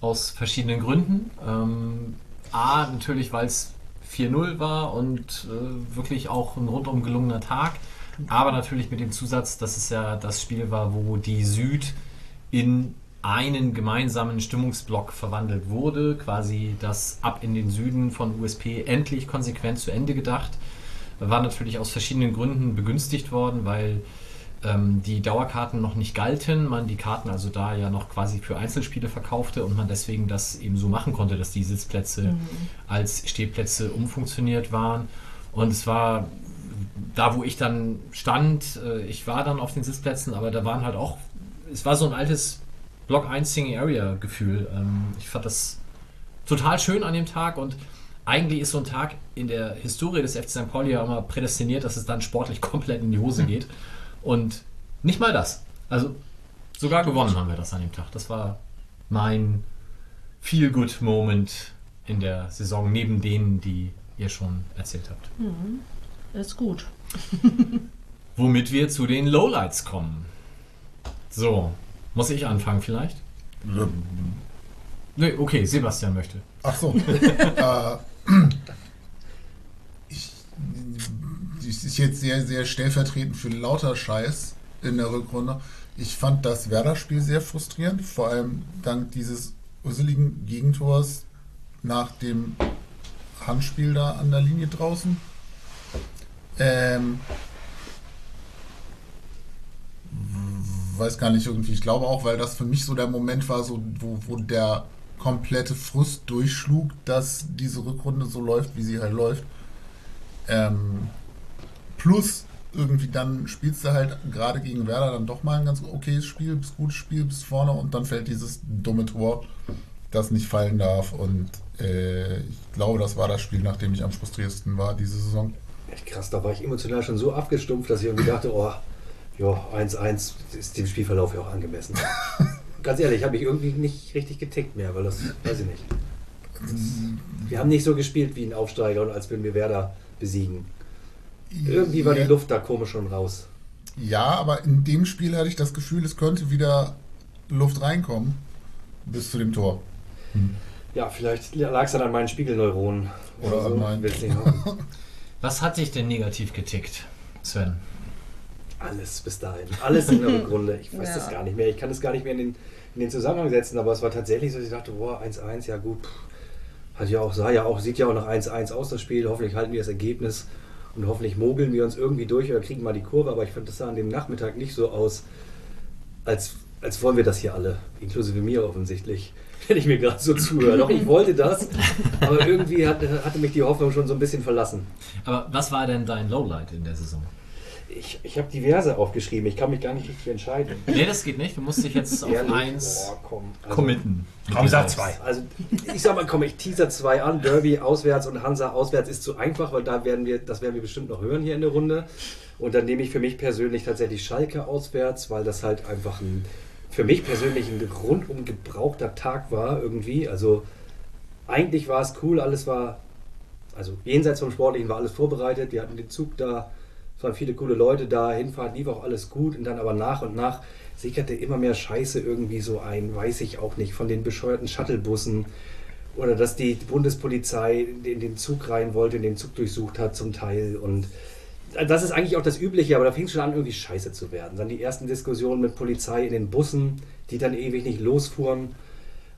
Aus verschiedenen Gründen. Ähm, A, natürlich, weil es 4-0 war und äh, wirklich auch ein rundum gelungener Tag. Aber natürlich mit dem Zusatz, dass es ja das Spiel war, wo die Süd in einen gemeinsamen Stimmungsblock verwandelt wurde. Quasi das Ab in den Süden von USP endlich konsequent zu Ende gedacht. War natürlich aus verschiedenen Gründen begünstigt worden, weil ähm, die Dauerkarten noch nicht galten, man die Karten also da ja noch quasi für Einzelspiele verkaufte und man deswegen das eben so machen konnte, dass die Sitzplätze als Stehplätze umfunktioniert waren. Und es war da, wo ich dann stand, äh, ich war dann auf den Sitzplätzen, aber da waren halt auch, es war so ein altes Block 1 Singing Area Gefühl. Ähm, ich fand das total schön an dem Tag und eigentlich ist so ein Tag in der Historie des FC St. Pauli ja immer prädestiniert, dass es dann sportlich komplett in die Hose geht. Und nicht mal das. Also sogar gewonnen haben wir das an dem Tag. Das war mein Feel-Good-Moment in der Saison, neben denen, die ihr schon erzählt habt. Ist gut. Womit wir zu den Lowlights kommen. So, muss ich anfangen vielleicht? Nee, okay, Sebastian möchte. Ach so. äh, ich, das ist jetzt sehr, sehr stellvertretend für lauter Scheiß in der Rückrunde. Ich fand das Werder-Spiel sehr frustrierend, vor allem dank dieses usseligen Gegentors nach dem Handspiel da an der Linie draußen. Ähm, weiß gar nicht irgendwie. Ich glaube auch, weil das für mich so der Moment war, so, wo, wo der komplette Frust durchschlug, dass diese Rückrunde so läuft, wie sie halt läuft. Ähm, plus irgendwie dann spielst du halt gerade gegen Werder dann doch mal ein ganz okayes Spiel, bist gutes Spiel, bis vorne und dann fällt dieses dumme Tor, das nicht fallen darf. Und äh, ich glaube, das war das Spiel, nachdem ich am frustriertesten war diese Saison. Echt krass, da war ich emotional schon so abgestumpft, dass ich irgendwie dachte, oh, ja, 1-1 ist dem Spielverlauf ja auch angemessen. Ganz ehrlich, ich habe mich irgendwie nicht richtig getickt mehr, weil das, weiß ich nicht. Das, wir haben nicht so gespielt wie ein Aufsteiger und als würden wir Werder besiegen. Irgendwie war die. Luft da komisch schon raus. Ja, aber in dem Spiel hatte ich das Gefühl, es könnte wieder Luft reinkommen bis zu dem Tor. Ja, vielleicht lag es dann an meinen Spiegelneuronen. Oder, Oder an so. meinen. Nicht hoffen. Was hat dich denn negativ getickt, Sven? Alles bis dahin. Alles in der Rückrunde. Ich weiß Ja. das gar nicht mehr. Ich kann das gar nicht mehr in den, in den Zusammenhang setzen, aber es war tatsächlich so, dass ich dachte, boah, 1-1, ja gut. Hat ja auch, sah ja auch, sieht ja auch nach 1-1 aus, das Spiel. Hoffentlich halten wir das Ergebnis und hoffentlich mogeln wir uns irgendwie durch oder kriegen mal die Kurve. Aber ich fand, das sah an dem Nachmittag nicht so aus, als, als wollen wir das hier alle. Inklusive mir offensichtlich. Wenn ich mir gerade so zuhöre. Doch, ich wollte das, aber irgendwie hat, hatte mich die Hoffnung schon so ein bisschen verlassen. Aber was war denn dein Lowlight in der Saison? Ich, ich habe diverse aufgeschrieben. Ich kann mich gar nicht richtig entscheiden. Nee, das geht nicht. Du musst dich jetzt auf Ehrlich? eins Boah, komm. Also, committen. Komm, sag zwei. Also ich sag mal, komm, ich teaser zwei an. Derby auswärts und Hansa auswärts ist zu einfach, weil da werden wir, das werden wir bestimmt noch hören hier in der Runde. Und dann nehme ich für mich persönlich tatsächlich Schalke auswärts, weil das halt einfach ein, für mich persönlich ein rundum gebrauchter Tag war irgendwie. Also eigentlich war es cool, alles war, also jenseits vom Sportlichen war alles vorbereitet. Wir hatten den Zug da, es waren viele coole Leute da, Hinfahrt lief auch alles gut und dann aber nach und nach sickerte immer mehr Scheiße irgendwie so ein, weiß ich auch nicht, von den bescheuerten Shuttlebussen oder dass die Bundespolizei in den- Zug rein wollte, den Zug durchsucht hat zum Teil und das ist eigentlich auch das Übliche, aber da fing es schon an, irgendwie scheiße zu werden. Dann die ersten Diskussionen mit Polizei in den Bussen, die dann ewig nicht losfuhren.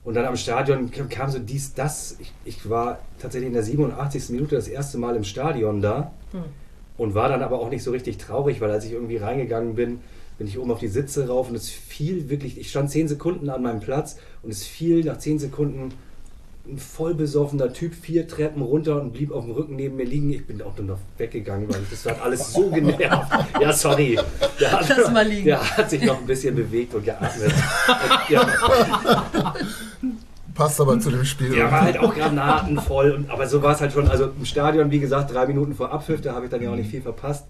Und dann am Stadion kam, so dies, das. Ich, ich war tatsächlich in der 87. Minute das erste Mal im Stadion da und war dann aber auch nicht so richtig traurig, weil als ich irgendwie reingegangen bin, bin ich oben auf die Sitze rauf und es fiel wirklich, ich stand 10 Sekunden an meinem Platz und es fiel nach 10 Sekunden ein voll besoffener Typ vier Treppen runter und blieb auf dem Rücken neben mir liegen. Ich bin auch nur noch weggegangen, weil das hat alles so genervt. Ja, sorry. Der hat, Lass mal liegen. Der hat sich noch ein bisschen bewegt und geatmet. Und, ja, Passt aber zu dem Spiel. der war halt auch granatenvoll. Und, aber so war es halt schon. Also im Stadion, wie gesagt, drei Minuten vor Abpfiff, da habe ich dann ja auch nicht viel verpasst.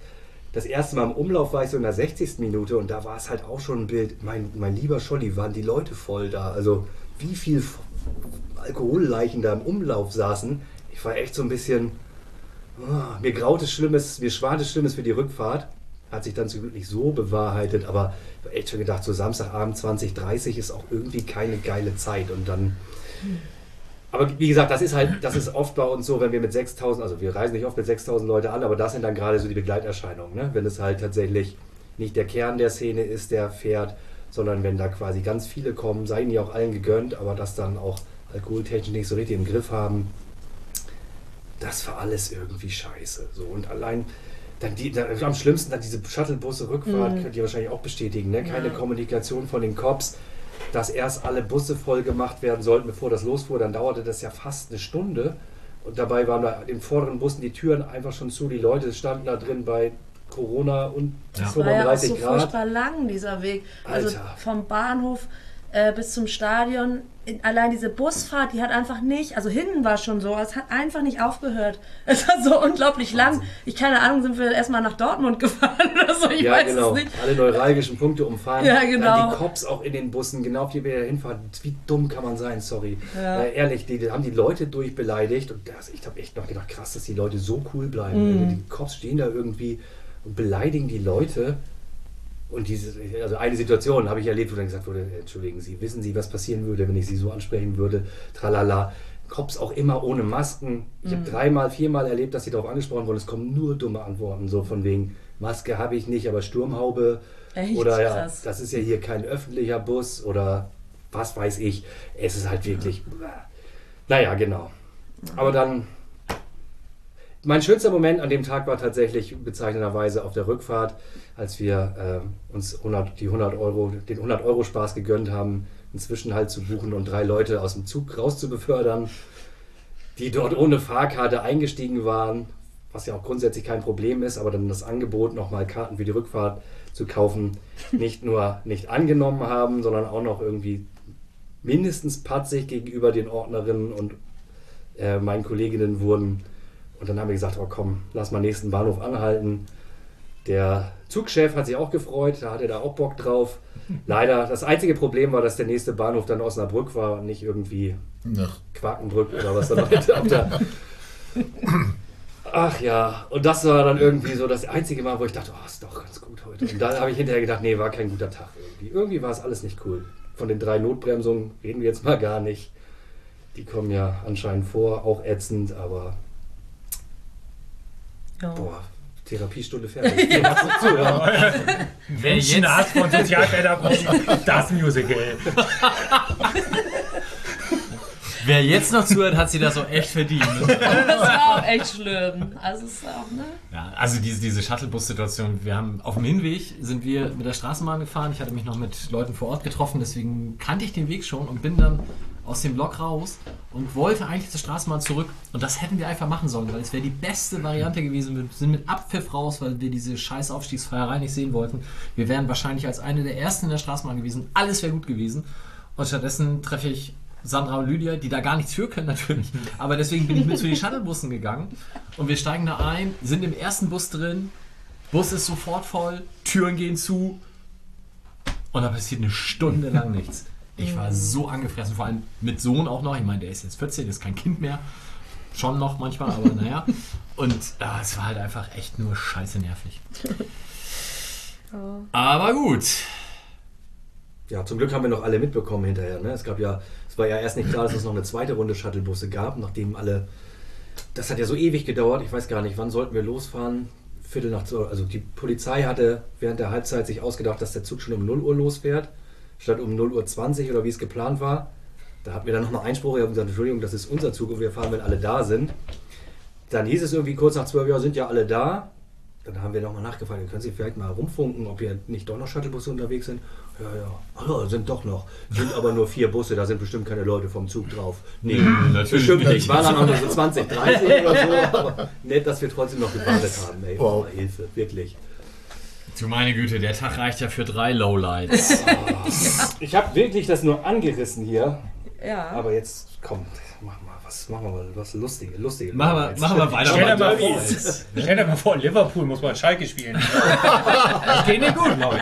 Das erste Mal im Umlauf war ich so in der 60. Minute und da war es halt auch schon ein Bild. Mein, mein lieber Scholli, waren die Leute voll da. Also wie viel Alkoholleichen da im Umlauf saßen. Ich war echt so ein bisschen. ah, mir graute Schlimmes, mir schwante Schlimmes für die Rückfahrt. Hat sich dann zum Glück nicht so bewahrheitet, aber ich habe echt schon gedacht, so Samstagabend 2030 ist auch irgendwie keine geile Zeit. Und dann aber wie gesagt, das ist halt, das ist oft bei uns so, wenn wir mit 6000, also wir reisen nicht oft mit 6000 Leute an, aber das sind dann gerade so die Begleiterscheinungen, ne? wenn es halt tatsächlich nicht der Kern der Szene ist, der fährt, sondern wenn da quasi ganz viele kommen, sei ihnen ja auch allen gegönnt, aber das dann auch alkoholtechnisch nicht so richtig im Griff haben, das war alles irgendwie scheiße. So und allein dann die, dann, am schlimmsten dann diese Shuttlebusse Rückfahrt, könnt ihr wahrscheinlich auch bestätigen, ne? keine Ja. Kommunikation von den Cops dass erst alle Busse voll gemacht werden sollten, bevor das losfuhr. Dann dauerte das ja fast eine Stunde. Und dabei waren da in den vorderen Bussen die Türen einfach schon zu. Die Leute standen da drin bei Corona und Ja. war ja auch 35 so Grad. furchtbar lang, dieser Weg. Also Alter. vom Bahnhof äh, bis zum Stadion. In, allein diese Busfahrt, die hat einfach nicht, also hinten war schon so, es hat einfach nicht aufgehört. Es war so unglaublich lang. Ich keine Ahnung, sind wir erstmal nach Dortmund gefahren oder so, ich ja, weiß genau. es nicht. Alle neuralgischen Punkte umfahren. Ja, genau. Dann die Cops auch in den Bussen, genau die wir hinfahren. Wie dumm kann man sein, sorry. Ja. Äh, ehrlich, die, die haben die Leute durchbeleidigt und das, ich habe echt noch gedacht, krass, dass die Leute so cool bleiben. Mhm. Die Cops stehen da irgendwie und beleidigen die Leute. Und diese, also eine Situation habe ich erlebt, wo dann gesagt wurde, entschuldigen Sie, wissen Sie, was passieren würde, wenn ich Sie so ansprechen würde? Tralala. Cops auch immer ohne Masken. Ich habe dreimal, viermal erlebt, dass sie darauf angesprochen wurden. Es kommen nur dumme Antworten, so von wegen, Maske habe ich nicht, aber Sturmhaube. Echt? Oder ja, Krass. das ist ja hier kein öffentlicher Bus oder was weiß ich. Es ist halt wirklich. Naja, genau. Aber dann. Mein schönster Moment an dem Tag war tatsächlich bezeichnenderweise auf der Rückfahrt, als wir äh, uns 100, die 100 Euro, den 100 Euro Spaß gegönnt haben, einen Zwischenhalt zu buchen und drei Leute aus dem Zug rauszubefördern, die dort ohne Fahrkarte eingestiegen waren, was ja auch grundsätzlich kein Problem ist, aber dann das Angebot, nochmal Karten für die Rückfahrt zu kaufen, nicht nur nicht angenommen haben, sondern auch noch irgendwie mindestens patzig gegenüber den Ordnerinnen und äh, meinen Kolleginnen wurden. Und dann haben wir gesagt, oh komm, lass mal nächsten Bahnhof anhalten. Der Zugchef hat sich auch gefreut, da hatte er auch Bock drauf. Leider, das einzige Problem war, dass der nächste Bahnhof dann Osnabrück war und nicht irgendwie Ja. Quakenbrück oder was da noch auf der. Ach ja, und das war dann irgendwie so das einzige Mal, wo ich dachte, oh, ist doch ganz gut heute. Und dann habe ich hinterher gedacht, nee, war kein guter Tag irgendwie. Irgendwie war es alles nicht cool. Von den drei Notbremsungen reden wir jetzt mal gar nicht. Die kommen ja anscheinend vor, auch ätzend, aber Ja. boah, Therapiestunde fertig. Zu, ja. Wer jetzt, Schnarch von Sozialpädagogen, das Musical. wer jetzt noch zuhört, hat sie das auch echt verdient. Das war auch echt schlimm. Also es ist auch, ne? Ja, also diese, diese Shuttlebus-Situation, wir haben auf dem Hinweg sind wir mit der Straßenbahn gefahren. Ich hatte mich noch mit Leuten vor Ort getroffen, deswegen kannte ich den Weg schon und bin dann aus dem Block raus und wollte eigentlich zur Straßenbahn zurück. Und das hätten wir einfach machen sollen, weil es wäre die beste Variante gewesen. Wir sind mit Abpfiff raus, weil wir diese scheiß Aufstiegsfeierei nicht sehen wollten. Wir wären wahrscheinlich als eine der ersten in der Straßenbahn gewesen. Alles wäre gut gewesen. Und stattdessen treffe ich Sandra und Lydia, die da gar nichts für können natürlich. Aber deswegen bin ich mit zu den Shuttlebussen gegangen und wir steigen da ein, sind im ersten Bus drin, Bus ist sofort voll, Türen gehen zu und da passiert eine Stunde lang nichts. Ich war so angefressen, vor allem mit Sohn auch noch. Ich meine, der ist jetzt 14, ist kein Kind mehr. Schon noch manchmal, aber naja. Und äh, es war halt einfach echt nur scheiße nervig. Aber gut. Ja, zum Glück haben wir noch alle mitbekommen hinterher. Ne? Es gab ja, es war ja erst nicht klar, dass es noch eine zweite Runde Shuttlebusse gab, nachdem alle. Das hat ja so ewig gedauert. Ich weiß gar nicht, wann sollten wir losfahren? Viertel nach. Also die Polizei hatte während der Halbzeit sich ausgedacht, dass der Zug schon um 0 Uhr losfährt, statt um 0 Uhr 20 oder wie es geplant war. Da hatten wir dann nochmal Einspruch. Wir haben gesagt, Entschuldigung, das ist unser Zug und wir fahren, wenn alle da sind. Dann hieß es irgendwie kurz nach zwölf Jahren, sind ja alle da. Dann haben wir nochmal nachgefragt, können Sie vielleicht mal rumfunken, ob hier nicht doch noch Shuttlebusse unterwegs sind? Ja, ja. Ja, sind doch noch. Sind aber nur vier Busse, da sind bestimmt keine Leute vom Zug drauf. Nee, natürlich bestimmt nicht. nicht. Waren dann auch nur so 20, 30 oder so. Aber nett, dass wir trotzdem noch gewartet haben. Ey, Wow. oh, Hilfe, wirklich. Du meine Güte, der Tag reicht ja für drei Lowlights. Ich habe wirklich das nur angerissen hier. Ja. Aber jetzt, komm, mach mal was, machen wir mal was Lustige, Lustige. machen, wir, machen wir weiter. Stell dir mal vor, stell dir mal vor, Liverpool muss mal Schalke spielen. Das geht nicht gut, glaube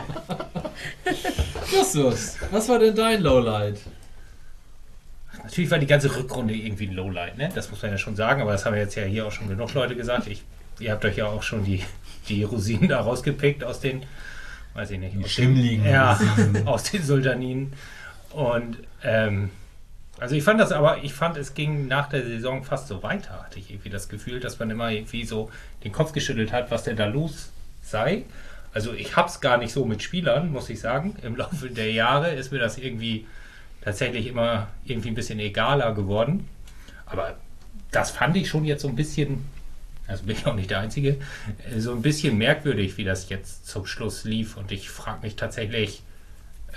ich. Justus, was war denn dein Lowlight? Natürlich war die ganze Rückrunde irgendwie ein Lowlight, ne? Das muss man ja schon sagen, aber das haben jetzt ja hier auch schon genug Leute gesagt. Ich, ihr habt euch ja auch schon die, die Rosinen da rausgepickt aus den, weiß ich nicht, aus den, ja, aus den Sultaninen. Und ähm, also ich fand das aber, ich fand, es ging nach der Saison fast so weiter, hatte ich irgendwie das Gefühl, dass man immer irgendwie so den Kopf geschüttelt hat, was denn da los sei. Also ich hab's gar nicht so mit Spielern, muss ich sagen. Im Laufe der Jahre ist mir das irgendwie tatsächlich immer irgendwie ein bisschen egaler geworden. Aber das fand ich schon jetzt so ein bisschen, also bin ich auch nicht der Einzige, äh, so ein bisschen merkwürdig, wie das jetzt zum Schluss lief. Und ich frage mich tatsächlich,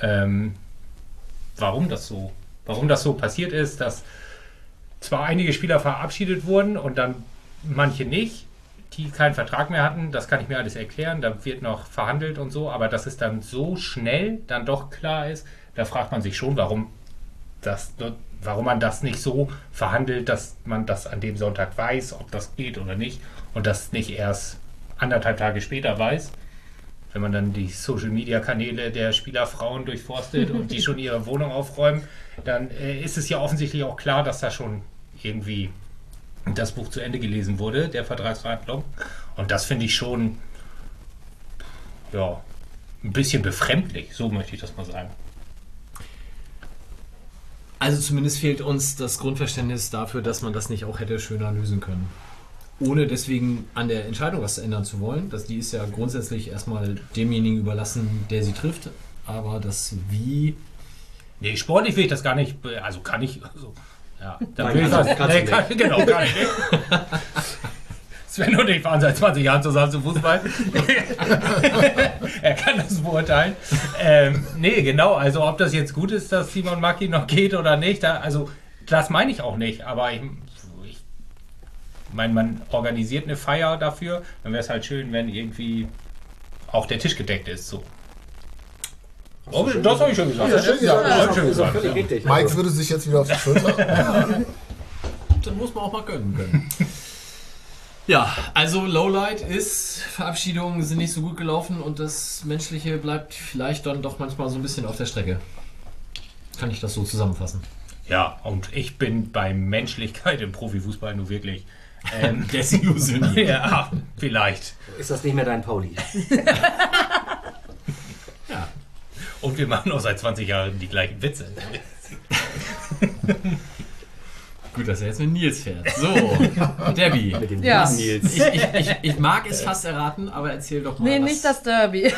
ähm, warum das so, warum das so passiert ist, dass zwar einige Spieler verabschiedet wurden und dann manche nicht, die keinen Vertrag mehr hatten, das kann ich mir alles erklären, da wird noch verhandelt und so, aber dass es dann so schnell dann doch klar ist, da fragt man sich schon, warum das, warum man das nicht so verhandelt, dass man das an dem Sonntag weiß, ob das geht oder nicht und das nicht erst anderthalb Tage später weiß. Wenn man dann die Social Media Kanäle der Spielerfrauen durchforstet und die schon ihre Wohnung aufräumen, dann äh, ist es ja offensichtlich auch klar, dass da schon irgendwie das Buch zu Ende gelesen wurde, der Vertragsverhandlung. Und das finde ich schon, ja, ein bisschen befremdlich, so möchte ich das mal sagen. Also zumindest fehlt uns das Grundverständnis dafür, dass man das nicht auch hätte schöner lösen können. ohne deswegen an der Entscheidung was ändern zu wollen. Das, die ist ja grundsätzlich erstmal demjenigen überlassen, der sie trifft. Aber das Wie Nee, sportlich will ich das gar nicht. Also kann ich. Also, ja, da will ich kannst das. Nee, kann, nicht. genau, kann ich nicht. Sven und ich fahren seit 20 Jahren zusammen zum Fußball. er kann das beurteilen. Ähm, nee, genau. Also, ob das jetzt gut ist, dass Simon Maki noch geht oder nicht, da, also, das meine ich auch nicht. Aber ich, ich meine, man organisiert eine Feier dafür. Dann wäre es halt schön, wenn irgendwie auch der Tisch gedeckt ist. So. Oh, das habe ich schon gesagt. Ja, schön gesagt. Ja, ich schon Das ist gesagt. ja. Mike würde sich jetzt wieder auf die Schulter. dann muss man auch mal gönnen können. Ja, also Lowlight ist, Verabschiedungen sind nicht so gut gelaufen und das Menschliche bleibt vielleicht dann doch manchmal so ein bisschen auf der Strecke. Kann ich das so zusammenfassen? Ja, und ich bin bei Menschlichkeit im Profifußball nur wirklich. Ähm, Desillusioniert. ja, vielleicht. ist das nicht mehr dein Pauli? Ja. Und wir machen auch seit 20 Jahren die gleichen Witze. Gut, dass er jetzt mit Nils fährt. So, Debbie. Mit dem Ja. Nils. Ich, ich, ich, ich mag es fast erraten, aber erzähl doch mal. Nee, was, nicht das Derby.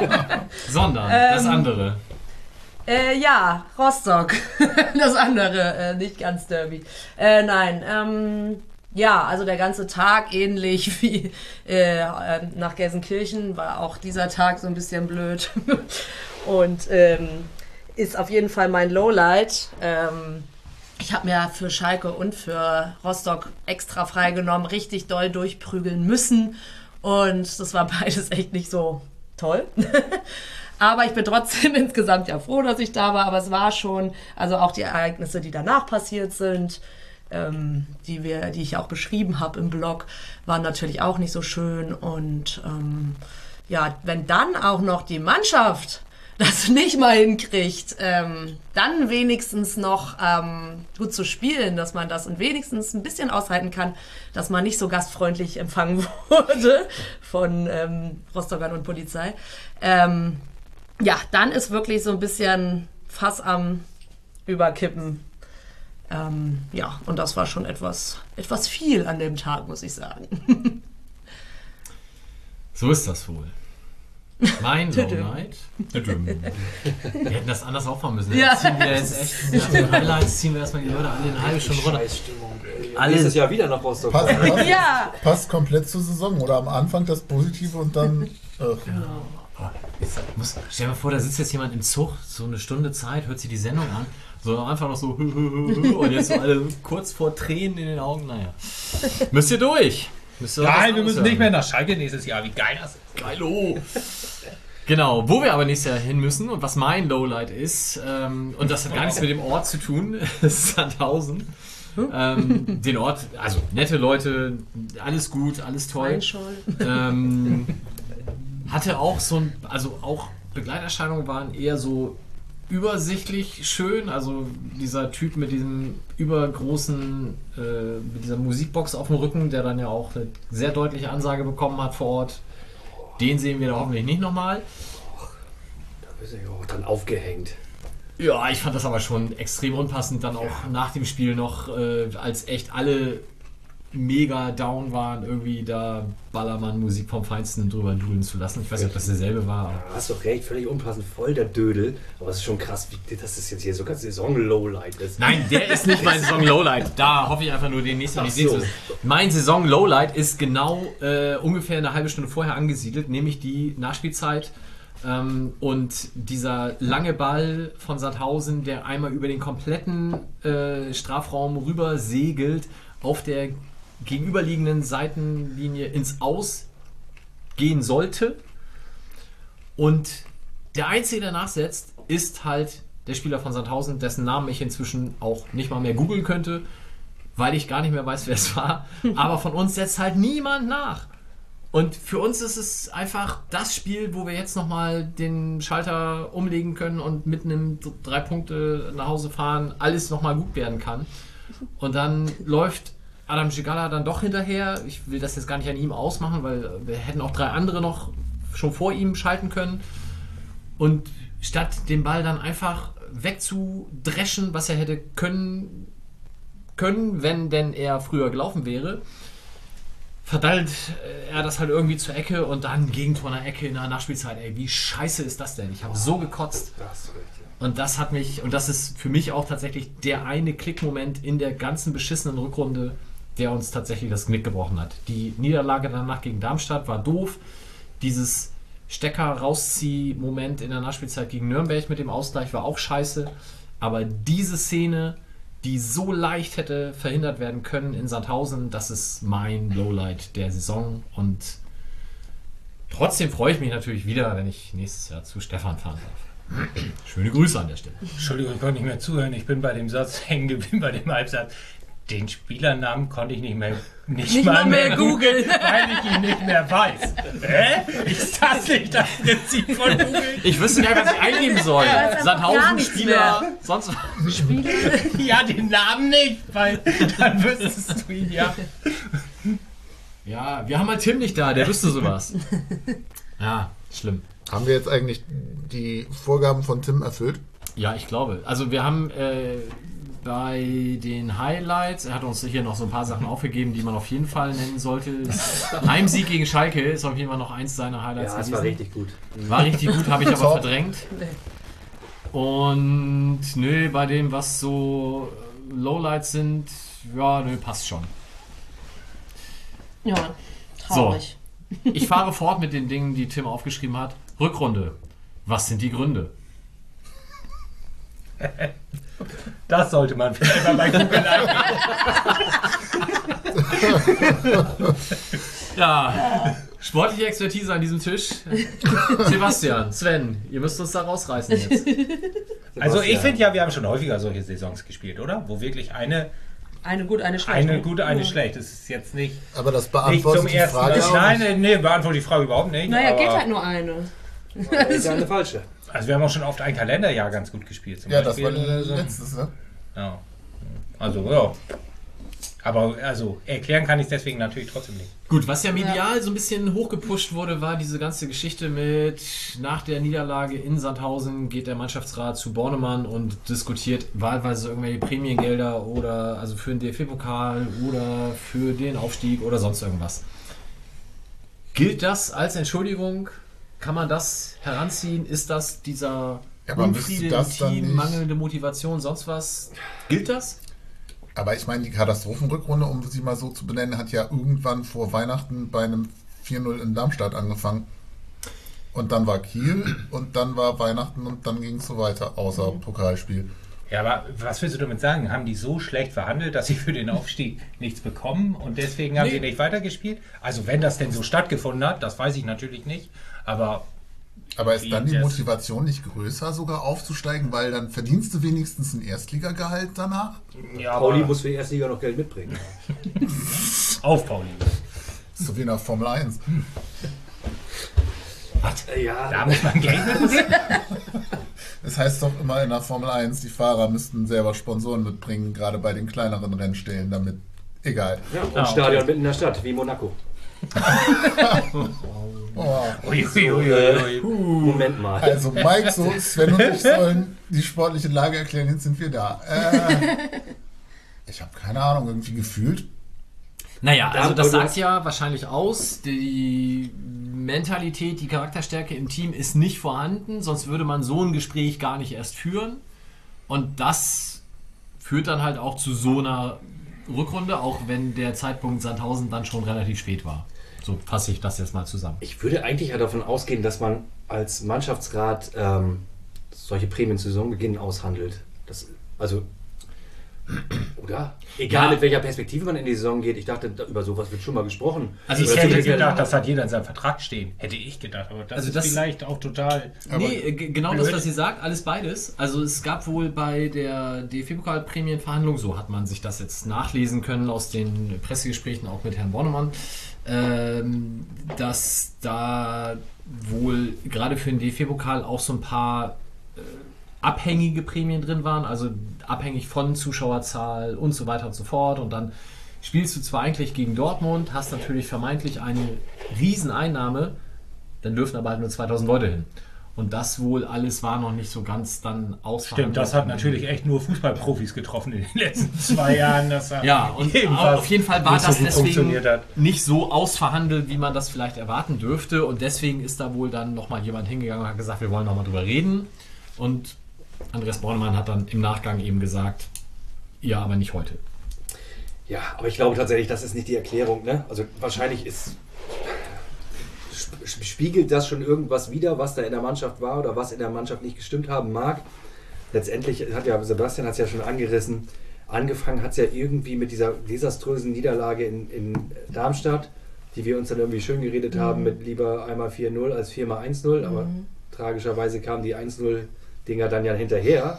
Sondern das andere. Äh, ja, Rostock. das andere, äh, nicht ganz Derby. Äh, nein, ähm, ja, also der ganze Tag ähnlich wie äh, äh, nach Gelsenkirchen war auch dieser Tag so ein bisschen blöd. Und ähm, ist auf jeden Fall mein Lowlight. Ähm, ich habe mir für Schalke und für Rostock extra freigenommen, richtig doll durchprügeln müssen. Und das war beides echt nicht so toll. Aber ich bin trotzdem insgesamt ja froh, dass ich da war. Aber es war schon, also auch die Ereignisse, die danach passiert sind, ähm, die, wir, die ich auch beschrieben habe im Blog, waren natürlich auch nicht so schön. Und ähm, ja, wenn dann auch noch die Mannschaft das nicht mal hinkriegt, ähm, dann wenigstens noch ähm, gut zu spielen, dass man das und wenigstens ein bisschen aushalten kann, dass man nicht so gastfreundlich empfangen wurde von ähm, Rostockern und Polizei. Ähm, ja, dann ist wirklich so ein bisschen Fass am Überkippen. Ähm, ja, und das war schon etwas, etwas viel an dem Tag, muss ich sagen. So ist das wohl. Mein Lowlight. Tüdüm. Wir hätten das anders aufbauen müssen. Ja. Jetzt ziehen wir jetzt echt nach den Highlights ziehen wir erstmal die Leute alle eine halbe Stunde runter. Scheißstimmung. ey. Alle- Nächstes Jahr wieder nach Rostock. Passt, passt, Ja, passt komplett zur Saison. Oder am Anfang das Positive und dann. Äh, Jetzt muss, stell dir mal vor, da sitzt jetzt jemand im Zug, so eine Stunde Zeit, hört sich die Sendung an, so einfach noch so und jetzt so alle kurz vor Tränen in den Augen. Naja. Müsst ihr durch. Müsst ihr Nein, wir müssen hören. nicht mehr nach Schalke nächstes Jahr. Wie geil das ist. Geilo. Genau, wo wir aber nächstes Jahr hin müssen und was mein Lowlight ist, ähm, und das hat gar nichts mit dem Ort zu tun, ist Sandhausen. Ähm, den Ort, also nette Leute, alles gut, alles toll. Ähm, hatte auch so ein, also auch Begleiterscheinungen waren eher so übersichtlich schön. Also dieser Typ mit diesem übergroßen, äh, mit dieser Musikbox auf dem Rücken, der dann ja auch eine sehr deutliche Ansage bekommen hat vor Ort. Den sehen wir da hoffentlich nicht nochmal. Da ist er ja auch dann aufgehängt. Ja, ich fand das aber schon extrem unpassend, dann auch nach dem Spiel noch, äh, als echt alle mega down waren, irgendwie da Ballermann-Musik vom Feinsten drüber dudeln zu lassen. Ich weiß nicht, ob das derselbe war, Da hast du recht, völlig unpassend, voll der Dödel. Aber es ist schon krass, wie, dass das jetzt hier sogar Saison-Lowlight ist. Nein, der ist nicht mein Saison-Lowlight. Da hoffe ich einfach nur, den nächsten Ach nicht sehen so. zu. Mein Saison-Lowlight ist genau äh, ungefähr eine halbe Stunde vorher angesiedelt, nämlich die Nachspielzeit. Ähm, und dieser lange Ball von Sandhausen, der einmal über den kompletten äh, Strafraum rüber segelt, auf der gegenüberliegenden Seitenlinie ins Aus gehen sollte. Und der Einzige, der nachsetzt, ist halt der Spieler von Sandhausen, dessen Namen ich inzwischen auch nicht mal mehr googeln könnte, weil ich gar nicht mehr weiß, wer es war. Aber von uns setzt halt niemand nach. Und für uns ist es einfach das Spiel, wo wir jetzt nochmal den Schalter umlegen können und mit einem drei Punkte nach Hause fahren, alles nochmal gut werden kann. Und dann läuft Adam Gigala dann doch hinterher. Ich will das jetzt gar nicht an ihm ausmachen, weil wir hätten auch drei andere noch schon vor ihm schalten können. Und statt den Ball dann einfach wegzudreschen, was er hätte können, können, wenn denn er früher gelaufen wäre, verdallt äh, er das halt irgendwie zur Ecke und dann Gegentor in der Ecke in der Nachspielzeit. Ey, wie scheiße ist das denn? Ich habe so gekotzt. Und das hat mich, und das ist für mich auch tatsächlich der eine Klickmoment in der ganzen beschissenen Rückrunde, der uns tatsächlich das Knick gebrochen hat. Die Niederlage danach gegen Darmstadt war doof. Dieses Stecker-Rauszieh-Moment in der Nachspielzeit gegen Nürnberg mit dem Ausgleich war auch scheiße. Aber diese Szene, die so leicht hätte verhindert werden können in Sandhausen, das ist mein Lowlight der Saison. Und trotzdem freue ich mich natürlich wieder, wenn ich nächstes Jahr zu Stefan fahren darf. Schöne Grüße an der Stelle. Entschuldigung, ich konnte nicht mehr zuhören. Ich bin bei dem Satz hängen geblieben, bei dem Halbsatz. Den Spielernamen konnte ich nicht mehr, nicht, Nicht mal mehr googeln. weil ich ihn nicht mehr weiß. Hä? Ist das nicht das Prinzip von Google? Ich wüsste nicht, was ich eingeben soll. Sandhausen, Spieler, sonst was. Ja, den Namen nicht, weil dann wüsstest du ihn ja. Ja, wir haben mal Tim nicht da, der wüsste sowas. Ja, schlimm. Haben wir jetzt eigentlich die Vorgaben von Tim erfüllt? Ja, ich glaube. Also wir haben äh, bei den Highlights, er hat uns hier noch so ein paar Sachen aufgegeben, die man auf jeden Fall nennen sollte. Heimsieg gegen Schalke ist auf jeden Fall noch eins seiner Highlights Ja, es gewesen. war richtig gut. War richtig gut, habe ich aber Top. verdrängt. Und nö, bei dem, was so Lowlights sind, ja, nö, passt schon. Ja, traurig. Ich fahre fort mit den Dingen, die Tim aufgeschrieben hat. Rückrunde. Was sind die Gründe? Das sollte man vielleicht mal bei Google eingeben. Ja, sportliche Expertise an diesem Tisch. Sebastian, Sven, ihr müsst uns da rausreißen jetzt. Also ich finde ja, wir haben schon häufiger solche Saisons gespielt, oder? Wo wirklich eine, Eine gut, eine schlecht. eine gute, eine schlecht. Das ist jetzt nicht, Aber das beantwortet zum die ersten Frage Nein, nicht. nee, beantwortet die Frage überhaupt nicht. Naja, aber, geht halt nur eine. Das ist ja eine falsche. Also wir haben auch schon oft ein Kalenderjahr ganz gut gespielt. Zum Ja, das war Beispiel, so. letztes, ne? Ja. Also, ja. Aber also erklären kann ich es deswegen natürlich trotzdem nicht. Gut, was ja medial so ein bisschen hochgepusht wurde, war diese ganze Geschichte mit nach der Niederlage in Sandhausen geht der Mannschaftsrat zu Bornemann und diskutiert wahlweise irgendwelche Prämiengelder oder also für den DFB-Pokal oder für den Aufstieg oder sonst irgendwas. Gilt das als Entschuldigung? Kann man das heranziehen? Ist das dieser Ja, aber müsste Unfriede im das dann Team, mangelnde Motivation, sonst was? Gilt das? Aber ich meine, die Katastrophenrückrunde, um sie mal so zu benennen, hat ja irgendwann vor Weihnachten bei einem 4-0 in Darmstadt angefangen. Und dann war Kiel und dann war Weihnachten und dann ging es so weiter, außer Pokalspiel. Ja, aber was willst du damit sagen? Haben die so schlecht verhandelt, dass sie für den Aufstieg nichts bekommen und deswegen haben Nee. sie nicht weitergespielt? Also wenn das denn so stattgefunden hat, das weiß ich natürlich nicht. Aber Aber ist dann die das- Motivation nicht größer, sogar aufzusteigen, weil dann verdienst du wenigstens ein Erstligagehalt danach? ja, Pauli muss für die Erstliga noch Geld mitbringen. auf Pauli. So wie der Formel 1. Äh, Ja, Da muss man Geld mit. Es heißt doch immer in der Formel 1, die Fahrer müssten selber Sponsoren mitbringen, gerade bei den kleineren Rennstellen, damit. Egal. ja und Ah, Stadion okay. mitten in der Stadt, wie Monaco. Oh. Ui, ui, ui, ui. Moment mal. Also Mike, so Sven und ich sollen die sportliche Lage erklären, jetzt sind wir da. Äh, ich habe keine Ahnung, irgendwie gefühlt. Naja, also das sagt ja wahrscheinlich aus, die Mentalität, die Charakterstärke im Team ist nicht vorhanden, sonst würde man so ein Gespräch gar nicht erst führen. Und das führt dann halt auch zu so einer Rückrunde, auch wenn der Zeitpunkt Sandhausen dann schon relativ spät war. So fasse ich das jetzt mal zusammen. Ich würde eigentlich ja davon ausgehen, dass man als Mannschaftsrat ähm, solche Prämien zu Saisonbeginn aushandelt. Das, also, oder? Egal Ja. mit welcher Perspektive man in die Saison geht. Ich dachte, da- über sowas wird schon mal gesprochen. Also Ich Oder hätte gedacht, das hat jeder in seinem Vertrag stehen. Hätte ich gedacht, aber das Also ist das- vielleicht auch total. Nee, äh, genau das, was ihr sagt, alles beides. Also es gab wohl bei der DFB-Pokal-Prämienverhandlung, so hat man sich das jetzt nachlesen können aus den Pressegesprächen auch mit Herrn Bornemann, ähm, dass da wohl gerade für den DFB-Pokal auch so ein paar äh, abhängige Prämien drin waren, also abhängig von Zuschauerzahl und so weiter und so fort. Und dann spielst du zwar eigentlich gegen Dortmund, hast natürlich vermeintlich eine Rieseneinnahme, dann dürfen aber halt nur 2000 Leute hin. Und das wohl alles war noch nicht so ganz dann ausverhandelt. Stimmt, das hat natürlich echt nur Fußballprofis getroffen in den letzten zwei Jahren. Ja, und auf jeden Fall war so das deswegen nicht so ausverhandelt, wie man das vielleicht erwarten dürfte. Und deswegen ist da wohl dann nochmal jemand hingegangen und hat gesagt, wir wollen nochmal drüber reden. Und Andreas Bornemann hat dann im Nachgang eben gesagt, ja, aber nicht heute. Ja, aber ich glaube tatsächlich, das ist nicht die Erklärung. Ne? Also wahrscheinlich ist spiegelt das schon irgendwas wider, was da in der Mannschaft war oder was in der Mannschaft nicht gestimmt haben mag. Letztendlich hat ja Sebastian hat es ja schon angerissen. Angefangen hat es ja irgendwie mit dieser desaströsen Niederlage in, in Darmstadt, die wir uns dann irgendwie schön geredet haben mit lieber einmal 4-0 als 4 1-0. Aber tragischerweise kamen die 1-0-Dinger dann ja hinterher.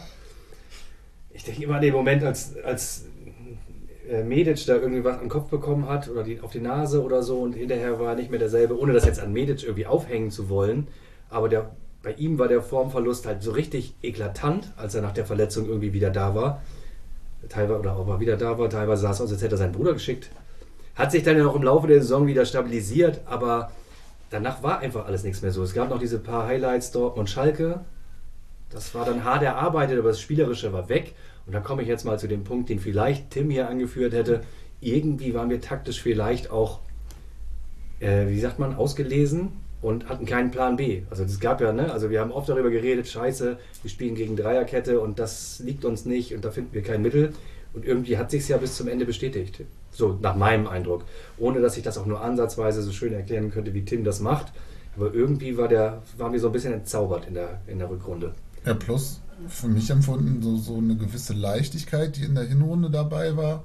Ich denke immer an den Moment, als, als Medic da irgendwie was am Kopf bekommen hat oder die, auf die Nase oder so und hinterher war er nicht mehr derselbe, ohne das jetzt an Medic irgendwie aufhängen zu wollen. Aber der, bei ihm war der Formverlust halt so richtig eklatant, als er nach der Verletzung irgendwie wieder da war. Teilweise, oder ob er wieder da war, teilweise sah es aus, als hätte er seinen Bruder geschickt. Hat sich dann ja auch im Laufe der Saison wieder stabilisiert, aber danach war einfach alles nichts mehr so. Es gab noch diese paar Highlights, Dortmund Schalke. Das war dann hart erarbeitet, aber das Spielerische war weg. Und da komme ich jetzt mal zu dem Punkt, den vielleicht Tim hier angeführt hätte. Irgendwie waren wir taktisch vielleicht auch, äh, wie sagt man, ausgelesen und hatten keinen Plan B. Also es gab ja, ne, also wir haben oft darüber geredet, scheiße, wir spielen gegen Dreierkette und das liegt uns nicht und da finden wir kein Mittel. Und irgendwie hat sich ja bis zum Ende bestätigt. So nach meinem Eindruck. Ohne dass ich das auch nur ansatzweise so schön erklären könnte, wie Tim das macht. Aber irgendwie war der, waren wir so ein bisschen entzaubert in der, in der Rückrunde. Ja, plus für mich empfunden so, so eine gewisse Leichtigkeit, die in der Hinrunde dabei war,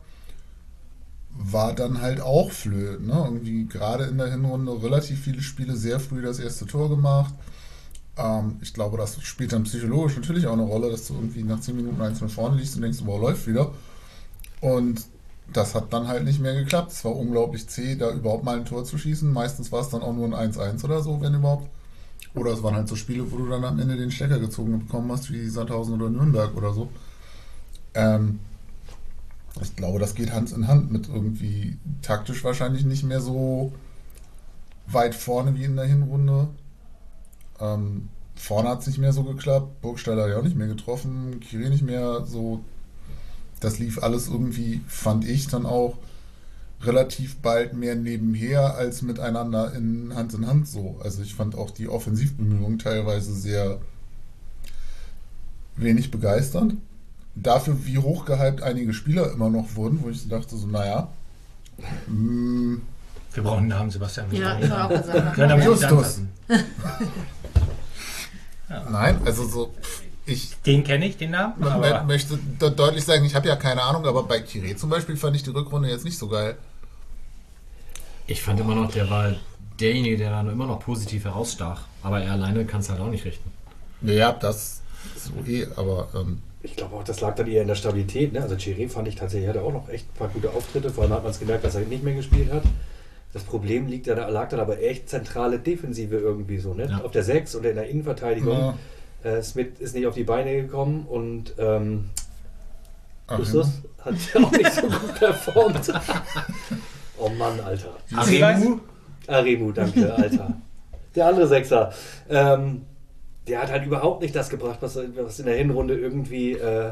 war dann halt auch flöten. Ne? Irgendwie gerade in der Hinrunde relativ viele Spiele sehr früh das erste Tor gemacht. Ähm, ich glaube, das spielt dann psychologisch natürlich auch eine Rolle, dass du irgendwie nach 10 Minuten eins mit vorne liegst und denkst, wow, läuft wieder. Und das hat dann halt nicht mehr geklappt. Es war unglaublich zäh, da überhaupt mal ein Tor zu schießen. Meistens war es dann auch nur ein 1-1 oder so, wenn überhaupt. Oder es waren halt so Spiele, wo du dann am Ende den Stecker gezogen bekommen hast, wie Sandhausen oder Nürnberg oder so. Ähm, ich glaube, das geht Hand in Hand mit irgendwie taktisch wahrscheinlich nicht mehr so weit vorne wie in der Hinrunde. Ähm, vorne hat es nicht mehr so geklappt. Burgstaller hat ja auch nicht mehr getroffen. Kiri nicht mehr so. Das lief alles irgendwie, fand ich dann auch relativ bald mehr nebenher als miteinander in Hand in Hand so. Also ich fand auch die Offensivbemühungen teilweise sehr wenig begeisternd. Dafür, wie hochgehypt einige Spieler immer noch wurden, wo ich so dachte, so, naja, mm, Wir brauchen einen Namen, Sebastian. Wir Ja, brauchen ich auch Namen. gerade Können sagen. aber nicht Justus. anpassen. nein, also so, ich Den kenne ich, den Namen. man Aber möchte de deutlich sagen, ich habe ja keine Ahnung, aber bei Kire zum Beispiel fand ich die Rückrunde jetzt nicht so geil. Ich fand immer noch, der war derjenige, der dann immer noch positiv herausstach. Aber er alleine kann es halt auch nicht richten. Ja, das so eh, aber ähm, Ich glaube auch, das lag dann eher in der Stabilität. Ne? Also Chiré fand ich tatsächlich, hatte auch noch echt ein paar gute Auftritte. Vor allem hat man es gemerkt, dass er nicht mehr gespielt hat. Das Problem liegt dann, lag dann aber echt zentrale Defensive irgendwie so. Ne? Ja. Auf der 6 oder in der Innenverteidigung. Ja. Äh, Smith ist nicht auf die Beine gekommen und ähm, Justus hat ja auch nicht so gut performt. oh Mann, Alter. Aremu? Aremu, danke, Alter. Der andere Sechser. Ähm, der hat halt überhaupt nicht das gebracht, was, was in der Hinrunde irgendwie äh,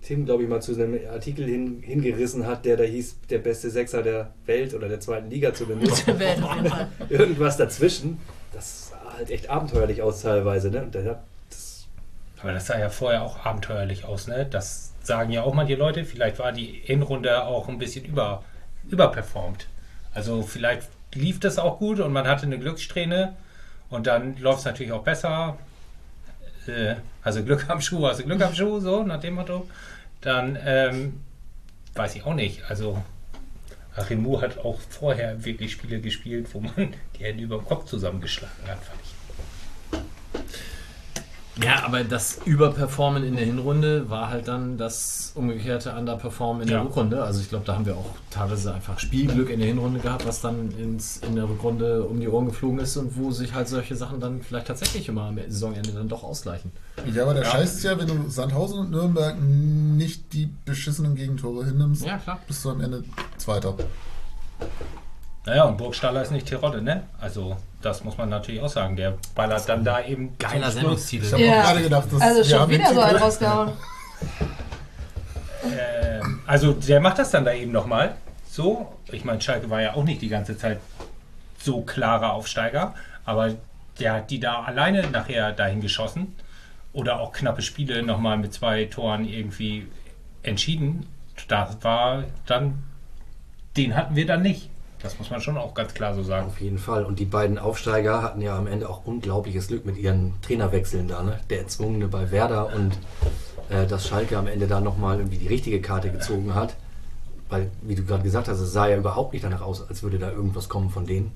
Tim, glaube ich, mal zu einem Artikel hin, hingerissen hat, der da hieß, der beste Sechser der Welt oder der zweiten Liga zumindest. Der Welt auf jeden Fall. Irgendwas dazwischen. Das sah halt echt abenteuerlich aus teilweise. Ne? Und der hat das, Aber das sah ja vorher auch abenteuerlich aus, ne? Das sagen ja auch manche Leute. Vielleicht war die Hinrunde auch ein bisschen über, überperformt. Also vielleicht lief das auch gut und man hatte eine Glückssträhne und dann läuft es natürlich auch besser. Äh, also Glück am Schuh, also Glück am Schuh, so nach dem Motto. Dann ähm, weiß ich auch nicht. Also Arimu hat auch vorher wirklich Spiele gespielt, wo man die Hände über dem Kopf zusammengeschlagen hat, fand. Ja, aber das Überperformen in der Hinrunde war halt dann das umgekehrte Underperformen in der Ja. Rückrunde. Also ich glaube, da haben wir auch teilweise einfach Spielglück in der Hinrunde gehabt, was dann ins, in der Rückrunde um die Ohren geflogen ist und wo sich halt solche Sachen dann vielleicht tatsächlich immer am Saisonende dann doch ausgleichen. Ja, aber der Ja. Scheiß ist ja, wenn du Sandhausen und Nürnberg nicht die beschissenen Gegentore hinnimmst, Ja, klar. bist du am Ende Zweiter. Naja, und Burgstaller ist nicht Tirode, ne? Also, das muss man natürlich auch sagen. Der ballert dann da eben. Geiler. Sendungstitel. Ich habe Ja. auch gerade gedacht, dass Also schon wieder so einen Titel- rausgehauen. Ähm, also, der macht das dann da eben nochmal. So, ich meine, Schalke war ja auch nicht die ganze Zeit so klarer Aufsteiger, aber der hat die da alleine nachher dahin geschossen oder auch knappe Spiele nochmal mit zwei Toren irgendwie entschieden. Das war dann, den hatten wir dann nicht. Das muss man schon auch ganz klar so sagen. Auf jeden Fall. Und die beiden Aufsteiger hatten ja am Ende auch unglaubliches Glück mit ihren Trainerwechseln da. Ne? Der Erzwungene bei Werder und äh, dass Schalke am Ende da nochmal irgendwie die richtige Karte gezogen hat. Weil, wie du gerade gesagt hast, es sah ja überhaupt nicht danach aus, als würde da irgendwas kommen von denen.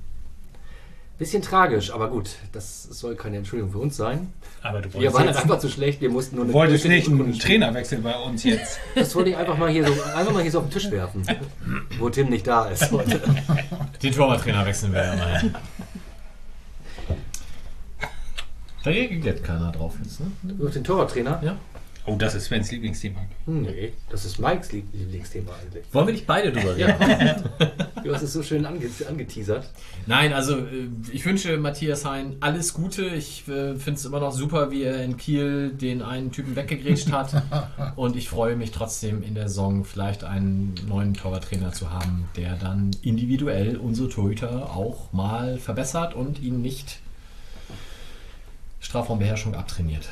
Bisschen tragisch, aber gut, das soll keine Entschuldigung für uns sein. Aber du Wir wolltest, waren jetzt, einfach zu schlecht, wir mussten nur du wolltest nicht einen Trainerwechsel bei uns jetzt. Das wollte ich einfach mal hier so, einfach mal hier so auf den Tisch werfen, wo Tim nicht da ist heute. Den Torwarttrainer wechseln wir ja mal. Da reagiert keiner drauf jetzt, ne? Auf den Torwarttrainer? Ja. Oh, das ist Svens Lieblingsthema. Nee, das ist Mikes Lieb- Lieblingsthema eigentlich. Wollen wir nicht beide drüber reden? Du hast es so schön ange angeteasert. Nein, also äh, ich wünsche Matthias Hein alles Gute. Ich äh, finde es immer noch super, wie er in Kiel den einen Typen weggegrätscht hat. Und ich freue mich trotzdem in der Saison vielleicht einen neuen Torwarttrainer zu haben, der dann individuell unsere Torhüter auch mal verbessert und ihn nicht Strafraumbeherrschung abtrainiert.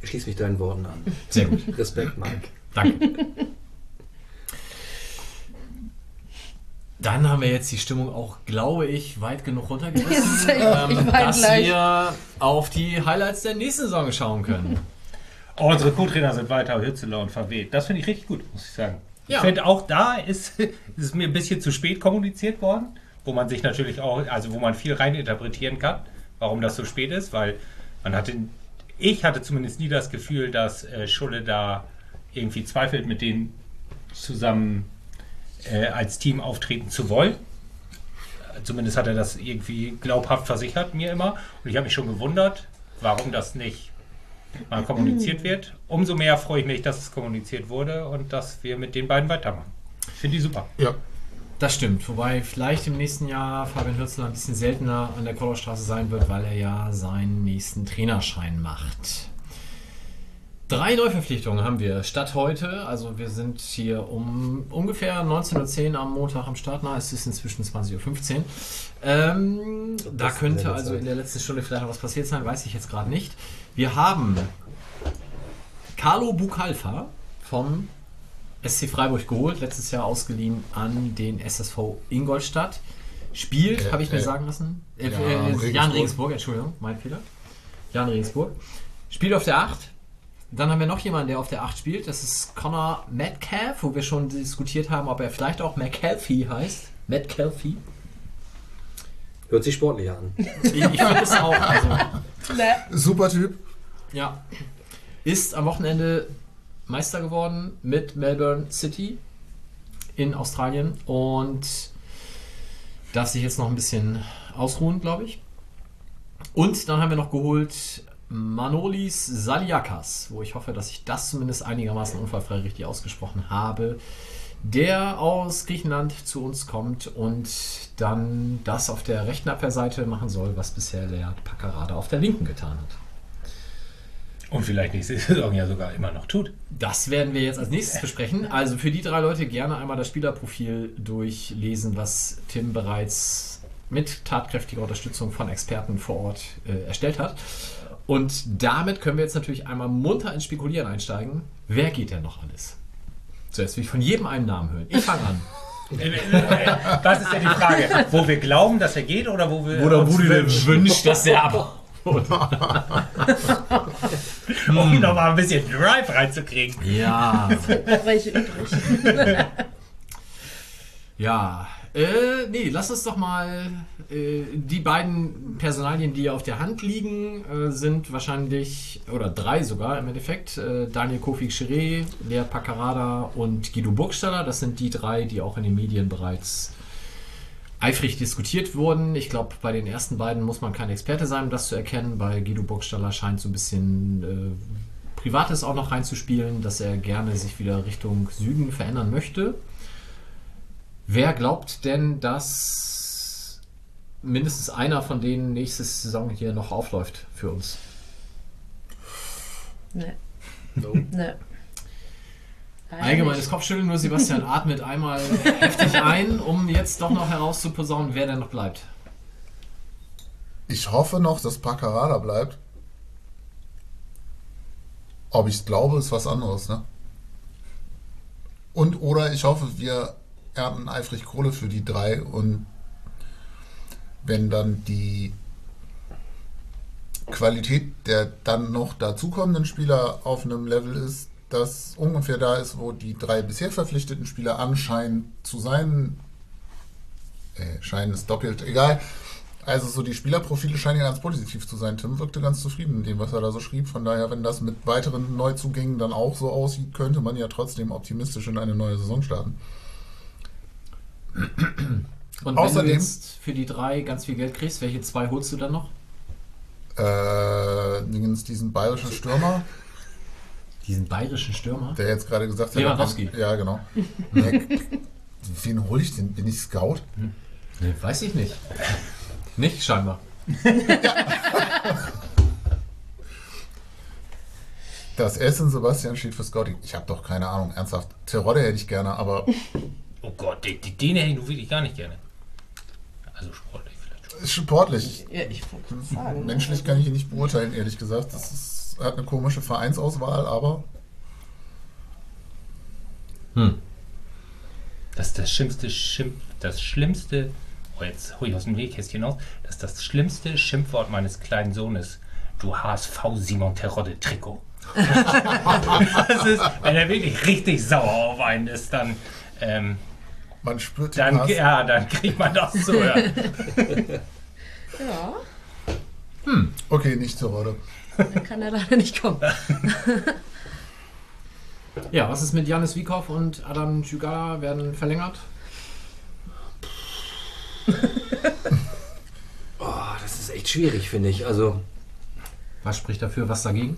Ich schließe mich deinen Worten an. Sehr gut. Respekt, Mike. Danke. Dann haben wir jetzt die Stimmung auch, glaube ich, weit genug runtergerissen, ähm, dass gleich. wir auf die Highlights der nächsten Saison schauen können. Oh, unsere Co-Trainer sind Walter Hützeler und verweht. Das finde ich richtig gut, muss ich sagen. Ja. Ich finde auch da ist, ist es mir ein bisschen zu spät kommuniziert worden, wo man sich natürlich auch, also wo man viel reininterpretieren kann, warum das so spät ist, weil man hatte, ich hatte zumindest nie das Gefühl, dass äh, Schulle da irgendwie zweifelt, mit denen zusammen äh, als Team auftreten zu wollen. Zumindest hat er das irgendwie glaubhaft versichert, mir immer. Und ich habe mich schon gewundert, warum das nicht mal kommuniziert wird. Umso mehr freue ich mich, dass es kommuniziert wurde und dass wir mit den beiden weitermachen. Ich finde die super. Ja, Das stimmt, wobei vielleicht im nächsten Jahr Fabian Hürzler ein bisschen seltener an der Kollerstraße sein wird, weil er ja seinen nächsten Trainerschein macht. Drei Neuverpflichtungen haben wir statt heute. Also wir sind hier um ungefähr 19.10 Uhr am Montag am Start. Na, es ist inzwischen 20.15 Uhr. Ähm, da könnte also in der letzten Stunde vielleicht noch was passiert sein, weiß ich jetzt gerade nicht. Wir haben Carlo Bucalfa vom SC Freiburg geholt, letztes Jahr ausgeliehen an den SSV Ingolstadt. Spielt, Äh, habe ich mir äh, sagen lassen. Äh, Jan äh, Jan Regensburg. Regensburg, Entschuldigung, mein Fehler. Jan Regensburg. Spielt auf der 8. Dann haben wir noch jemanden, der auf der 8 spielt. Das ist Connor Metcalf, wo wir schon diskutiert haben, ob er vielleicht auch McCalfy heißt. Metcalfy. Hört sich sportlich an. Ich, ich finde es auch. Also, Ne. super Typ. Ja. Ist am Wochenende Meister geworden mit Melbourne City in Australien und darf sich jetzt noch ein bisschen ausruhen, glaube ich. Und dann haben wir noch geholt Manolis Saliakas, wo ich hoffe, dass ich das zumindest einigermaßen unfallfrei richtig ausgesprochen habe, der aus Griechenland zu uns kommt und dann das auf der rechten Abwehrseite machen soll, was bisher Lea Paccarada auf der linken getan hat. Und vielleicht nächste Saison ja sogar immer noch tut. Das werden wir jetzt als nächstes besprechen. Also für die drei Leute gerne einmal das Spielerprofil durchlesen, was Tim bereits mit tatkräftiger Unterstützung von Experten vor Ort äh, erstellt hat. Und damit können wir jetzt natürlich einmal munter ins Spekulieren einsteigen. Wer geht denn noch alles? Zuerst will ich von jedem einen Namen hören. Ich fange an. Was ist denn die Frage? Wo wir glauben, dass er geht oder wo wir Oder uns wo du dir wünschst, dass er ab. um nochmal ein bisschen Drive reinzukriegen. Ja. Welche übrig? Ja, äh, nee, lass uns doch mal äh, die beiden Personalien, die auf der Hand liegen, äh, sind wahrscheinlich, oder drei sogar im Endeffekt, äh, Daniel Kofi Chiré, Lea Paccarada und Guido Burgstaller. Das sind die drei, die auch in den Medien bereits eifrig diskutiert wurden. Ich glaube, bei den ersten beiden muss man kein Experte sein, um das zu erkennen. Bei Guido Burgstaller scheint so ein bisschen äh, Privates auch noch reinzuspielen, dass er gerne sich wieder Richtung Süden verändern möchte. Wer glaubt denn, dass mindestens einer von denen nächste Saison hier noch aufläuft für uns? Ne. So. Ne. Allgemeines. Kopfschütteln, nur Sebastian atmet einmal heftig ein, um jetzt doch noch herauszuposaunen, wer denn noch bleibt. Ich hoffe noch, dass Paccarada bleibt. Ob ich es glaube, ist was anderes, ne? Und oder ich hoffe, wir ernten eifrig Kohle für die drei und wenn dann die Qualität der dann noch dazukommenden Spieler auf einem Level ist, das ungefähr da ist, wo die drei bisher verpflichteten Spieler anscheinen zu sein. Äh, scheinen ist doppelt, egal. Also so die Spielerprofile scheinen ja ganz positiv zu sein. Tim wirkte ganz zufrieden mit dem, was er da so schrieb. Von daher, wenn das mit weiteren Neuzugängen dann auch so aussieht, könnte man ja trotzdem optimistisch in eine neue Saison starten. Und wenn Außerdem- du jetzt für die drei ganz viel Geld kriegst, welche zwei holst du dann noch? Äh, diesen bayerischen Stürmer, Diesen bayerischen Stürmer? der jetzt gerade gesagt hat. Lewandowski. Ja, genau. Wen hole ich denn? Bin ich Scout? Nee, weiß ich nicht. Nicht scheinbar. Das in Sebastian steht für Scouting. Ich habe doch keine Ahnung, ernsthaft. Terodde hätte ich gerne, aber Oh Gott, den, den- den hätte ich nun wirklich gar nicht gerne. Also sportlich vielleicht sportlich. Ja, ich wollte gerade sagen. Menschlich kann ich ihn nicht beurteilen, ehrlich gesagt. Das ist, er hat eine komische Vereinsauswahl, aber Das ist das schlimmste Schimpf, das schlimmste, oh jetzt hol ich aus dem Nähkästchen aus, das ist das schlimmste Schimpfwort meines kleinen Sohnes. Du HSV Simon Terodde Trikot. das ist, wenn er wirklich richtig sauer auf einen ist, dann, ähm, man spürt den dann, Hass. ja, dann kriegt man das zu hören. Ja, Okay, nicht Terodde. Dann kann er leider nicht kommen. Ja, was ist mit Janis Wiekow und Adam Jugala werden verlängert? Oh, das ist echt schwierig, finde ich. Also, Was spricht dafür, was dagegen?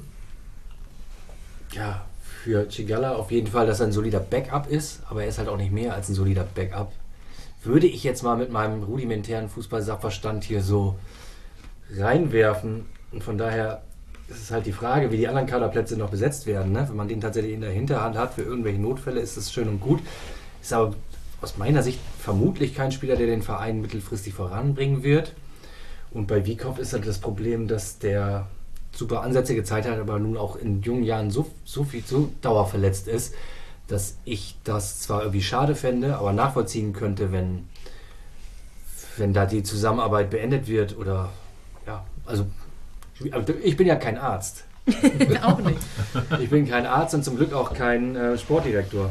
ja, für Chigala auf jeden Fall, dass er ein solider Backup ist, aber er ist halt auch nicht mehr als ein solider Backup. Würde ich jetzt mal mit meinem rudimentären Fußball-Sachverstand hier so reinwerfen. Und von daher ist es halt die Frage, wie die anderen Kaderplätze noch besetzt werden. Ne? Wenn man den tatsächlich in der Hinterhand hat für irgendwelche Notfälle, ist das schön und gut. Ist aber aus meiner Sicht vermutlich kein Spieler, der den Verein mittelfristig voranbringen wird. Und bei Wiekow ist halt das Problem, dass der super Ansätze gezeigt hat, aber nun auch in jungen Jahren so, so viel so dauerverletzt ist, dass ich das zwar irgendwie schade fände, aber nachvollziehen könnte, wenn, wenn da die Zusammenarbeit beendet wird oder ja, also ich bin ja kein Arzt. auch nicht. Ich bin kein Arzt und zum Glück auch kein äh, Sportdirektor.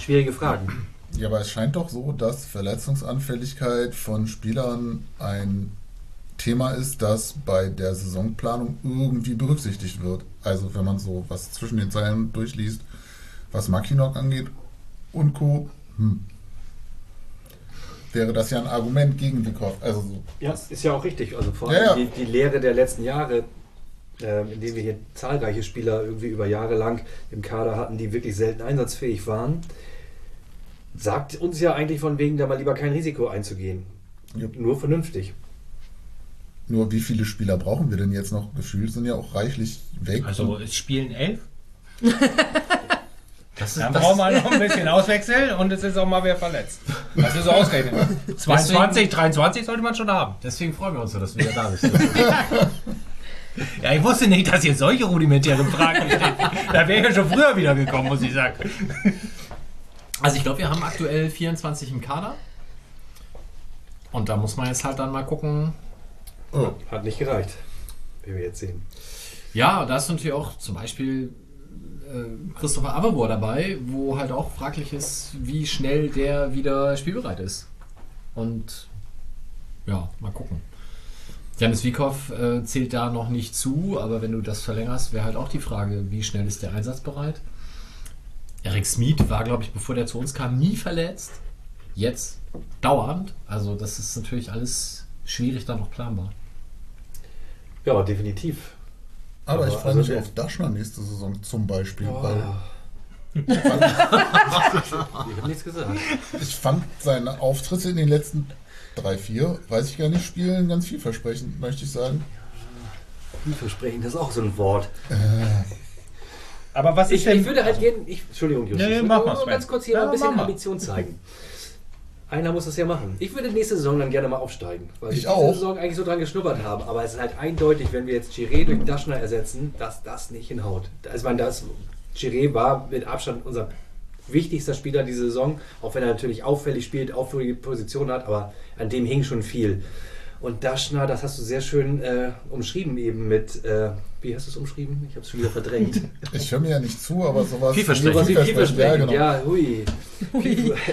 Schwierige Fragen. Ja, aber es scheint doch so, dass Verletzungsanfälligkeit von Spielern ein Thema ist, das bei der Saisonplanung irgendwie berücksichtigt wird. Also wenn man so was zwischen den Zeilen durchliest, was Mackinock angeht und Co., hm, wäre das ja ein Argument gegen Wiekow. Also so, Ja, ist ja auch richtig. Also vor Ja, allem ja. Die, die Lehre der letzten Jahre, ähm, in denen wir hier zahlreiche Spieler irgendwie über Jahre lang im Kader hatten, die wirklich selten einsatzfähig waren, sagt uns ja eigentlich von wegen, da mal lieber kein Risiko einzugehen. Ja. Nur vernünftig. nur wie viele Spieler brauchen wir denn jetzt noch? Gefühlt sind ja auch reichlich weg. Also es spielen elf. Das Dann brauchen wir noch ein bisschen auswechseln und es ist auch mal wer verletzt. Das ist so ausgerechnet. 22, 23 sollte man schon haben. Deswegen freuen wir uns so, dass du wieder da bist. Ja, ich wusste nicht, dass ihr solche rudimentären Fragen stellt. Da wäre ich ja schon früher wieder gekommen, muss ich sagen. Also ich glaube, wir haben aktuell 24 im Kader. Und da muss man jetzt halt dann mal gucken. oh, Hat nicht gereicht, wie wir jetzt sehen. Ja, da ist natürlich auch zum Beispiel Christopher Avabor dabei, wo halt auch fraglich ist, wie schnell der wieder spielbereit ist. Und ja, mal gucken. Janis Wiekow äh, zählt da noch nicht zu, aber wenn du das verlängerst, wäre halt auch die Frage, wie schnell ist der einsatzbereit? Eric Smith war, glaube ich, bevor der zu uns kam, nie verletzt. Jetzt dauernd. Also das ist natürlich alles schwierig dann noch planbar. Ja, definitiv. Aber, Aber ich freue also mich auf Daschner nächste Saison zum Beispiel, Oh. weil Ich habe nichts gesagt. Ich fand seine Auftritte in den letzten drei, vier, weiß ich gar nicht, Spielen ganz vielversprechend, möchte ich sagen. Vielversprechend, das ist auch so ein Wort. Aber was ist Ich, denn... ich würde halt gerne. Ich, Entschuldigung, Justus. Nee, ich mach würde mal, nur ganz kurz hier Ja, mal ein bisschen. Ambition zeigen. Einer muss das ja machen. Ich würde nächste Saison dann gerne mal aufsteigen. Weil Ich wir auch. Saison eigentlich so dran geschnuppert haben. Aber es ist halt eindeutig, wenn wir jetzt Chiré durch Daschner ersetzen, dass das nicht hinhaut. Also, ich meine, das, Chiré war mit Abstand unser wichtigster Spieler diese Saison. Auch wenn er natürlich auffällig spielt, auffällige Position hat. Aber an dem hing schon viel. Und Daschner, das hast du sehr schön äh, umschrieben eben mit, äh, wie hast du es umschrieben? Ich habe es schon wieder verdrängt. Ich höre mir ja nicht zu, aber sowas. Vielversprechend. Wie vielversprechend, Ja, genau. ja, hui.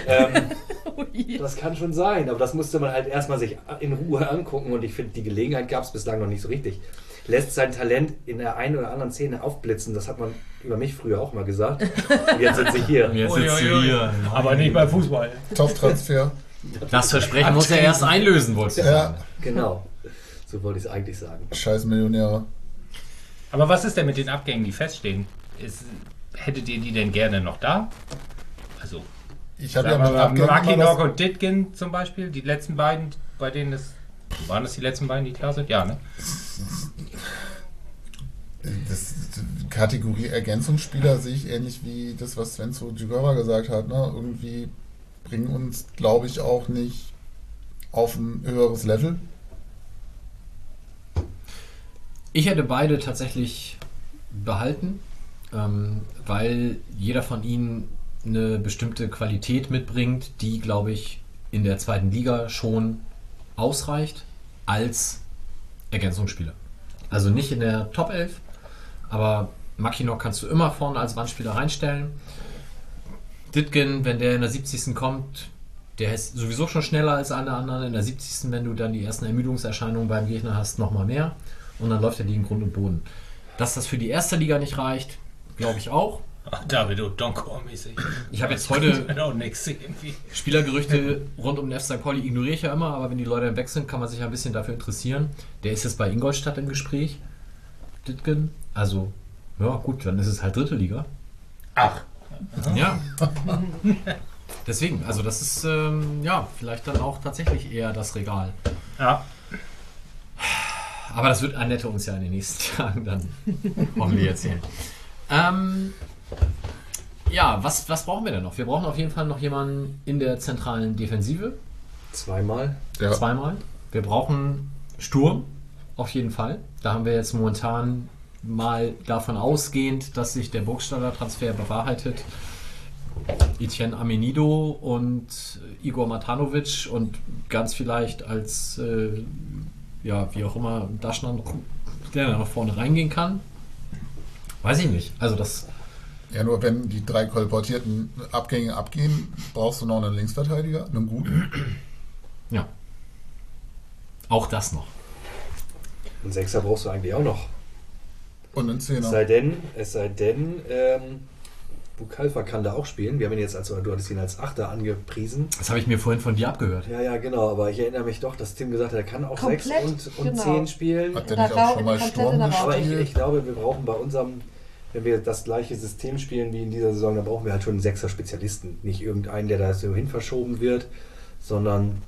ähm, das kann schon sein, aber das musste man halt erstmal sich in Ruhe angucken und ich finde, die Gelegenheit gab es bislang noch nicht so richtig. Lässt sein Talent in der einen oder anderen Szene aufblitzen, das hat man über mich früher auch mal gesagt. Und jetzt sitze ich hier. Jetzt sitzt du Uiuiui. hier. Aber nicht beim Fußball. Top-Transfer. Das Versprechen muss er erst einlösen, wolltest du Ja. sagen. Genau. So wollte ich es eigentlich sagen. Scheiß Millionäre. Aber was ist denn mit den Abgängen, die feststehen? Ist, hättet ihr die denn gerne noch da? Also, Ich habe ja mal, Abgängen Maki immer Nock das, und Ditkin zum Beispiel, die letzten beiden, bei denen es. Waren das die letzten beiden, die klar sind? Ja, ne? das Kategorie Ergänzungsspieler sehe ich ähnlich wie das, was Sven zu Djugova gesagt hat. Ne? Irgendwie bringen uns, glaube ich, auch nicht auf ein höheres Level. Ich hätte beide tatsächlich behalten, ähm, weil jeder von ihnen eine bestimmte Qualität mitbringt, die, glaube ich, in der zweiten Liga schon ausreicht als Ergänzungsspieler. Also nicht in der Top 11, aber Mackinock kannst du immer vorne als Wandspieler reinstellen. Ditgen, wenn der in der 70. kommt, der ist sowieso schon schneller als alle anderen. In der 70. wenn du dann die ersten Ermüdungserscheinungen beim Gegner hast, nochmal mehr. Und dann läuft er die in Grund und Boden. Dass das für die erste Liga nicht reicht, glaube ich auch. Ach, David O'Donkor-mäßig. Ich habe jetzt heute irgendwie. Spielergerüchte rund um den F. St. Pauli ignoriere ich ja immer, aber wenn die Leute weg sind, kann man sich ja ein bisschen dafür interessieren. Der ist jetzt bei Ingolstadt im Gespräch. Ditgen. Also, ja gut, dann ist es halt dritte Liga. Ach, Ja. Deswegen, also das ist ähm, ja vielleicht dann auch tatsächlich eher das Regal. ja. Aber das wird Annette uns ja in den nächsten Tagen dann hoffentlich erzählen. Ähm, ja, was, was brauchen wir denn noch? Wir brauchen auf jeden Fall noch jemanden in der zentralen Defensive. Zweimal. Ja. Zweimal. Wir brauchen Sturm, auf jeden Fall. Da haben wir jetzt momentan mal davon ausgehend, dass sich der Burgstaller Transfer bewahrheitet. Etienne Amenido und Igor Matanovic und ganz vielleicht als, äh, ja, wie auch immer, Daschner, noch- der nach vorne reingehen kann. Weiß ich nicht. Also das, Ja, nur wenn die drei kolportierten Abgänge abgehen, brauchst du noch einen Linksverteidiger, einen guten. ja. Auch das noch. Einen Sechser brauchst du eigentlich auch noch. Und einen Es Zehner. sei denn, es sei denn, ähm, Bukalfa kann da auch spielen. Wir haben ihn jetzt als, du hattest ihn als Achter angepriesen. Das habe ich mir vorhin von dir abgehört. Ja, ja, genau, aber ich erinnere mich doch, dass Tim gesagt hat, er kann auch Komplett, sechs und, und genau. zehn spielen. Hat der Da nicht auch schon mal Sturm Rau- Aber ich, gespielt? ich glaube, wir brauchen bei unserem, wenn wir das gleiche System spielen wie in dieser Saison, dann brauchen wir halt schon einen Sechser-Spezialisten. Nicht irgendeinen, der da so hin verschoben wird, sondern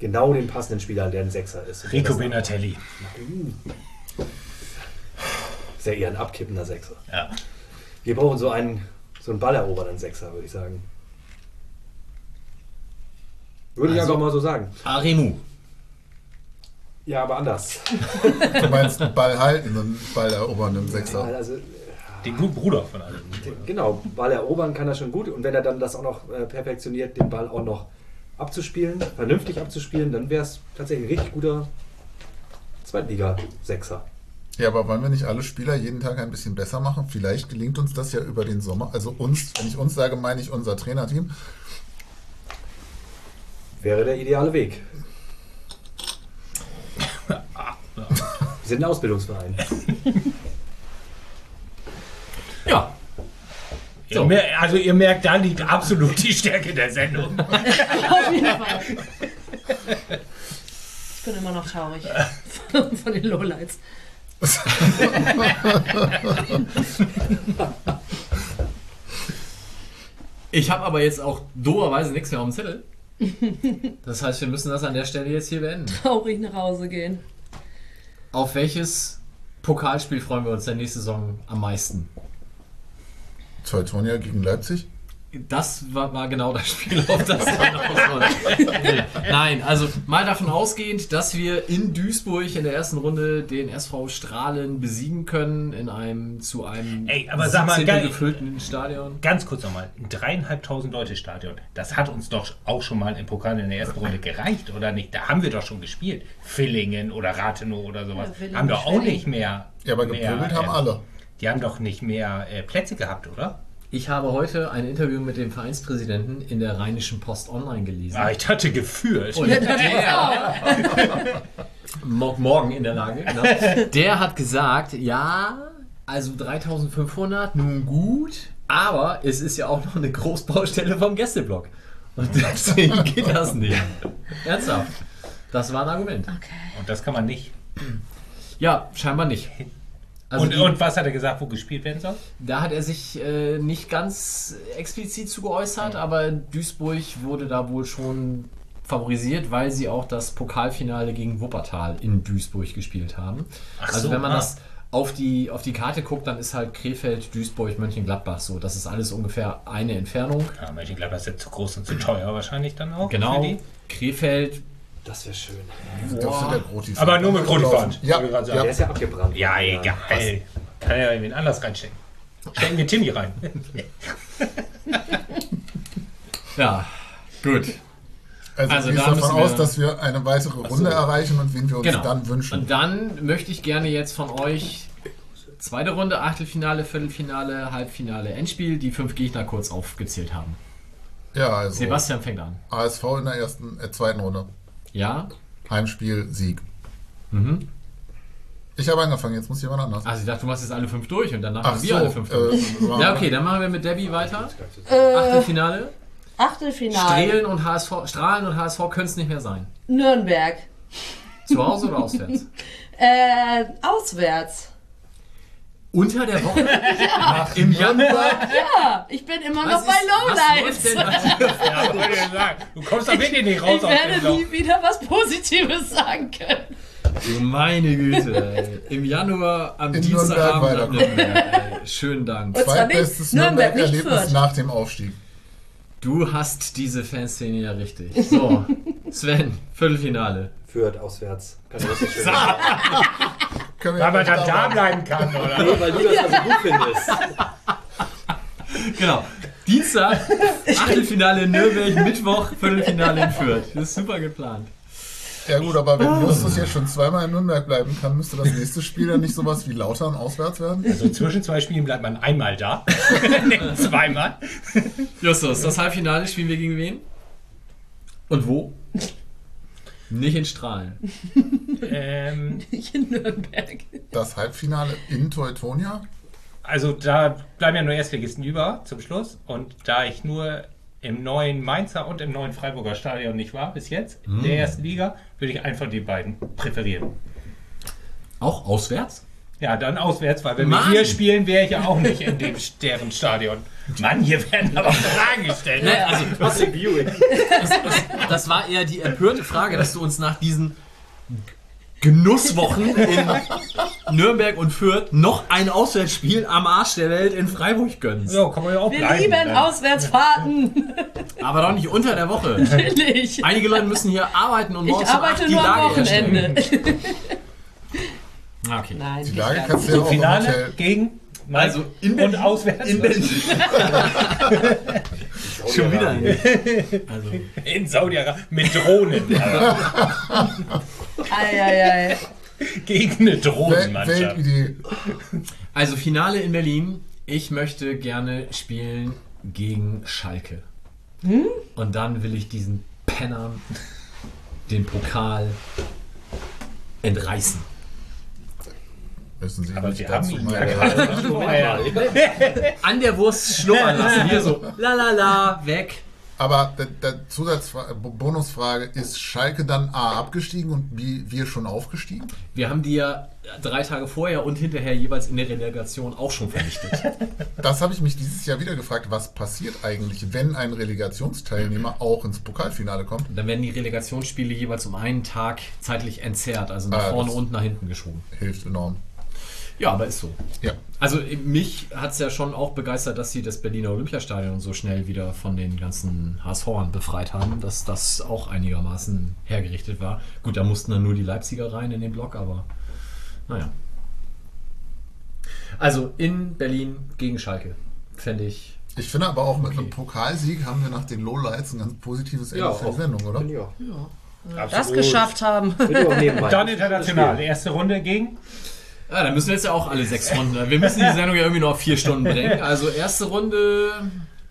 genau den passenden Spieler, der ein Sechser ist. Rico Benatelli. Ist ja eher ein abkippender Sechser. Ja. Wir brauchen so einen, so einen ballerobernden Sechser, würde ich sagen. Würde ich Also- einfach mal so sagen. Aremu. Ja, aber anders. Du meinst einen Ball halten und einen Ball erobern im Ja, Sechser. also, Den guten Bruder von allen. genau, Ball erobern kann er schon gut. Und wenn er dann das auch noch äh, perfektioniert, den Ball auch noch abzuspielen, vernünftig abzuspielen, dann wäre es tatsächlich ein richtig guter Zweitliga-Sechser. Ja, aber wollen wir nicht alle Spieler jeden Tag ein bisschen besser machen? Vielleicht gelingt uns das ja über den Sommer. Also uns, wenn ich uns sage, meine ich unser Trainerteam. Wäre der ideale Weg. Wir sind ein Ausbildungsverein. Ja, mer- Also ihr merkt, da liegt absolut die Stärke der Sendung. Auf jeden Fall. Ich bin immer noch traurig von den Lowlights. Ich habe aber jetzt auch doberweise nichts mehr auf dem Zettel. Das heißt, wir müssen das an der Stelle jetzt hier beenden. Traurig nach Hause gehen. Auf welches Pokalspiel freuen wir uns der nächste Saison am meisten? Teutonia gegen Leipzig. Das war, war genau das Spiel, auf das wir. Nee. Nein, also mal davon ausgehend, dass wir in Duisburg in der ersten Runde den SV Strahlen besiegen können in einem zu einem Ey, aber sag mal, 17. geil. gefüllten Stadion. Ganz kurz nochmal, ein dreieinhalbtausend Leute Stadion. Das hat uns doch auch schon mal im Pokal in der ersten Runde gereicht, oder nicht? Da haben wir doch schon gespielt. Villingen oder Rathenow oder sowas. Ja, haben doch auch nicht mehr. Ja, aber gepöbelt haben äh, alle. Die haben doch nicht mehr äh, Plätze gehabt, oder? Ich habe heute ein Interview mit dem Vereinspräsidenten in der Rheinischen Post Online gelesen. Ah, ich hatte geführt. Und der, Mo- morgen in der Lage, genau. Der hat gesagt, ja, also 3500, nun gut, aber es ist ja auch noch eine Großbaustelle vom Gästeblock. Und deswegen geht das nicht. Ernsthaft. Das war ein Argument. Und das kann man nicht. Ja, scheinbar nicht. Also und, die- und was hat er gesagt, wo gespielt werden soll? Da hat er sich äh, nicht ganz explizit zu geäußert, aber Duisburg wurde da wohl schon favorisiert, weil sie auch das Pokalfinale gegen Wuppertal in Duisburg gespielt haben. Ach also so, wenn man ah. das auf die, auf die Karte guckt, dann ist halt Krefeld, Duisburg, Mönchengladbach so. Das ist alles ungefähr eine Entfernung. Ja, Mönchengladbach ist jetzt zu groß und zu teuer wahrscheinlich dann auch. Genau. Krefeld, Das wäre schön. Dürfte der Groti Aber nur mit fahren. Ja, ja. Der ist ja abgebrannt. Ja, egal. Kann ja irgendwen anders reinstecken. Stecken wir Timmy rein. ja, gut. Also, Also da davon wir- aus, dass wir eine weitere Runde erreichen und wen wir uns Genau. dann wünschen. Und dann möchte ich gerne jetzt von euch zweite Runde, Achtelfinale, Viertelfinale, Halbfinale, Endspiel, die fünf Gegner kurz aufgezählt haben. ja, also Sebastian fängt an. ASV in der ersten, äh, zweiten Runde. Ja? Heimspiel, Sieg. Mhm. Ich habe angefangen, jetzt muss jemand anders. Also ich dachte, du machst jetzt alle fünf durch und danach Ach machen wir so, alle fünf durch. äh, ja, okay, dann machen wir mit Debbie weiter. Äh, Achtelfinale. Achtelfinale. Strahlen und HSV, Strahlen und HSV können es nicht mehr sein. Nürnberg. Zu Hause oder auswärts? Äh, auswärts. Unter der Woche? Im Januar? Ja, ich bin immer noch Was bei läuft denn Lowlights. Ja, ich. Du kommst da wirklich nicht raus Ich aus dem werde nie wieder was Positives sagen können. Du meine Güte, ey. Im Januar am In Dienstagabend am Nürnberg. Schönen Dank. Zweitbestes Nürnberg-Erlebnis nach dem Aufstieg. Du hast diese Fanszene ja richtig. So, Sven, Viertelfinale. Führt auswärts. Kann ich das nicht schön Können wir Weil man dann da bleiben kann, oder? Nee, weil du das also gut findest. Genau. Dienstag, Achtelfinale in Nürnberg, Mittwoch, Viertelfinale in Fürth. Das ist super geplant. Ja gut, aber wenn Justus jetzt schon zweimal in Nürnberg bleiben kann, müsste das nächste Spiel dann nicht sowas wie Lautern auswärts werden? Also zwischen zwei Spielen bleibt man einmal da. Nicht zweimal. Justus, das Halbfinale spielen wir gegen wen? Und wo? Nicht in Strahlen. Ähm, Ich in Nürnberg. Das Halbfinale in Teutonia? also da bleiben ja nur Erstligisten über zum Schluss. Und da ich nur im neuen Mainzer und im neuen Freiburger Stadion nicht war bis jetzt, in der ersten Liga, würde ich einen von den beiden präferieren. Auch auswärts? Ja, dann auswärts, weil wenn Mann! wir hier spielen, wäre ich ja auch nicht in dem deren Stadion. Mann, hier werden aber Fragen gestellt. Nee, also, Public Viewing. das war eher die empörte Frage, dass du uns nach diesen Genusswochen in Nürnberg und Fürth noch ein Auswärtsspiel am Arsch der Welt in Freiburg gönnst. So, kann man ja auch Wir bleiben. lieben dann. Auswärtsfahrten. Aber doch nicht unter der Woche. Natürlich. Einige Leute müssen hier arbeiten und Ich morgens um acht arbeite die nur am Lage erstellen. Wochenende. Ah, Okay. Nein, Die nicht Lage kannst du ja auch im Finale Hotel. gegen Also in und auswärts In Berlin. Schon wieder ein. Also, in Saudi-Arabien mit Drohnen. Eieiei. gegen eine Drohnenmannschaft. Weltidee. also Finale in Berlin. Ich möchte gerne spielen gegen Schalke. Und dann will ich diesen Pennern den Pokal entreißen. Müssen Sie Aber sie haben ihn ja gerade. An der Wurst schnuppern lassen. Hier so, la la la, weg. Aber der, der Zusatzfrage, Bonusfrage, ist Schalke dann A abgestiegen und B, wir schon aufgestiegen? Wir haben die ja drei Tage vorher und hinterher jeweils in der Relegation auch schon vernichtet. Das habe ich mich dieses Jahr wieder gefragt. Was passiert eigentlich, wenn ein Relegationsteilnehmer auch ins Pokalfinale kommt? Dann werden die Relegationsspiele jeweils um einen Tag zeitlich entzerrt, also nach Ah, vorne und nach hinten geschoben. Hilft enorm. Ja, aber ist so. Ja. Also mich hat es ja schon auch begeistert, dass sie das Berliner Olympiastadion so schnell wieder von den ganzen HSVern befreit haben, dass das auch einigermaßen hergerichtet war. Gut, da mussten dann nur die Leipziger rein in den Block, aber naja. Also in Berlin gegen Schalke fände ich. Ich finde aber auch mit Okay. einem Pokalsieg haben wir nach den Lowlights ein ganz positives Ende Ja, für die. Sendung, oder? Finde ich auch. das Absolut. geschafft haben. Dann international. Erste Runde gegen. Ja, dann müssen wir jetzt ja auch alle sechs Runden. Wir müssen die Sendung ja irgendwie noch auf vier Stunden bringen. Also erste Runde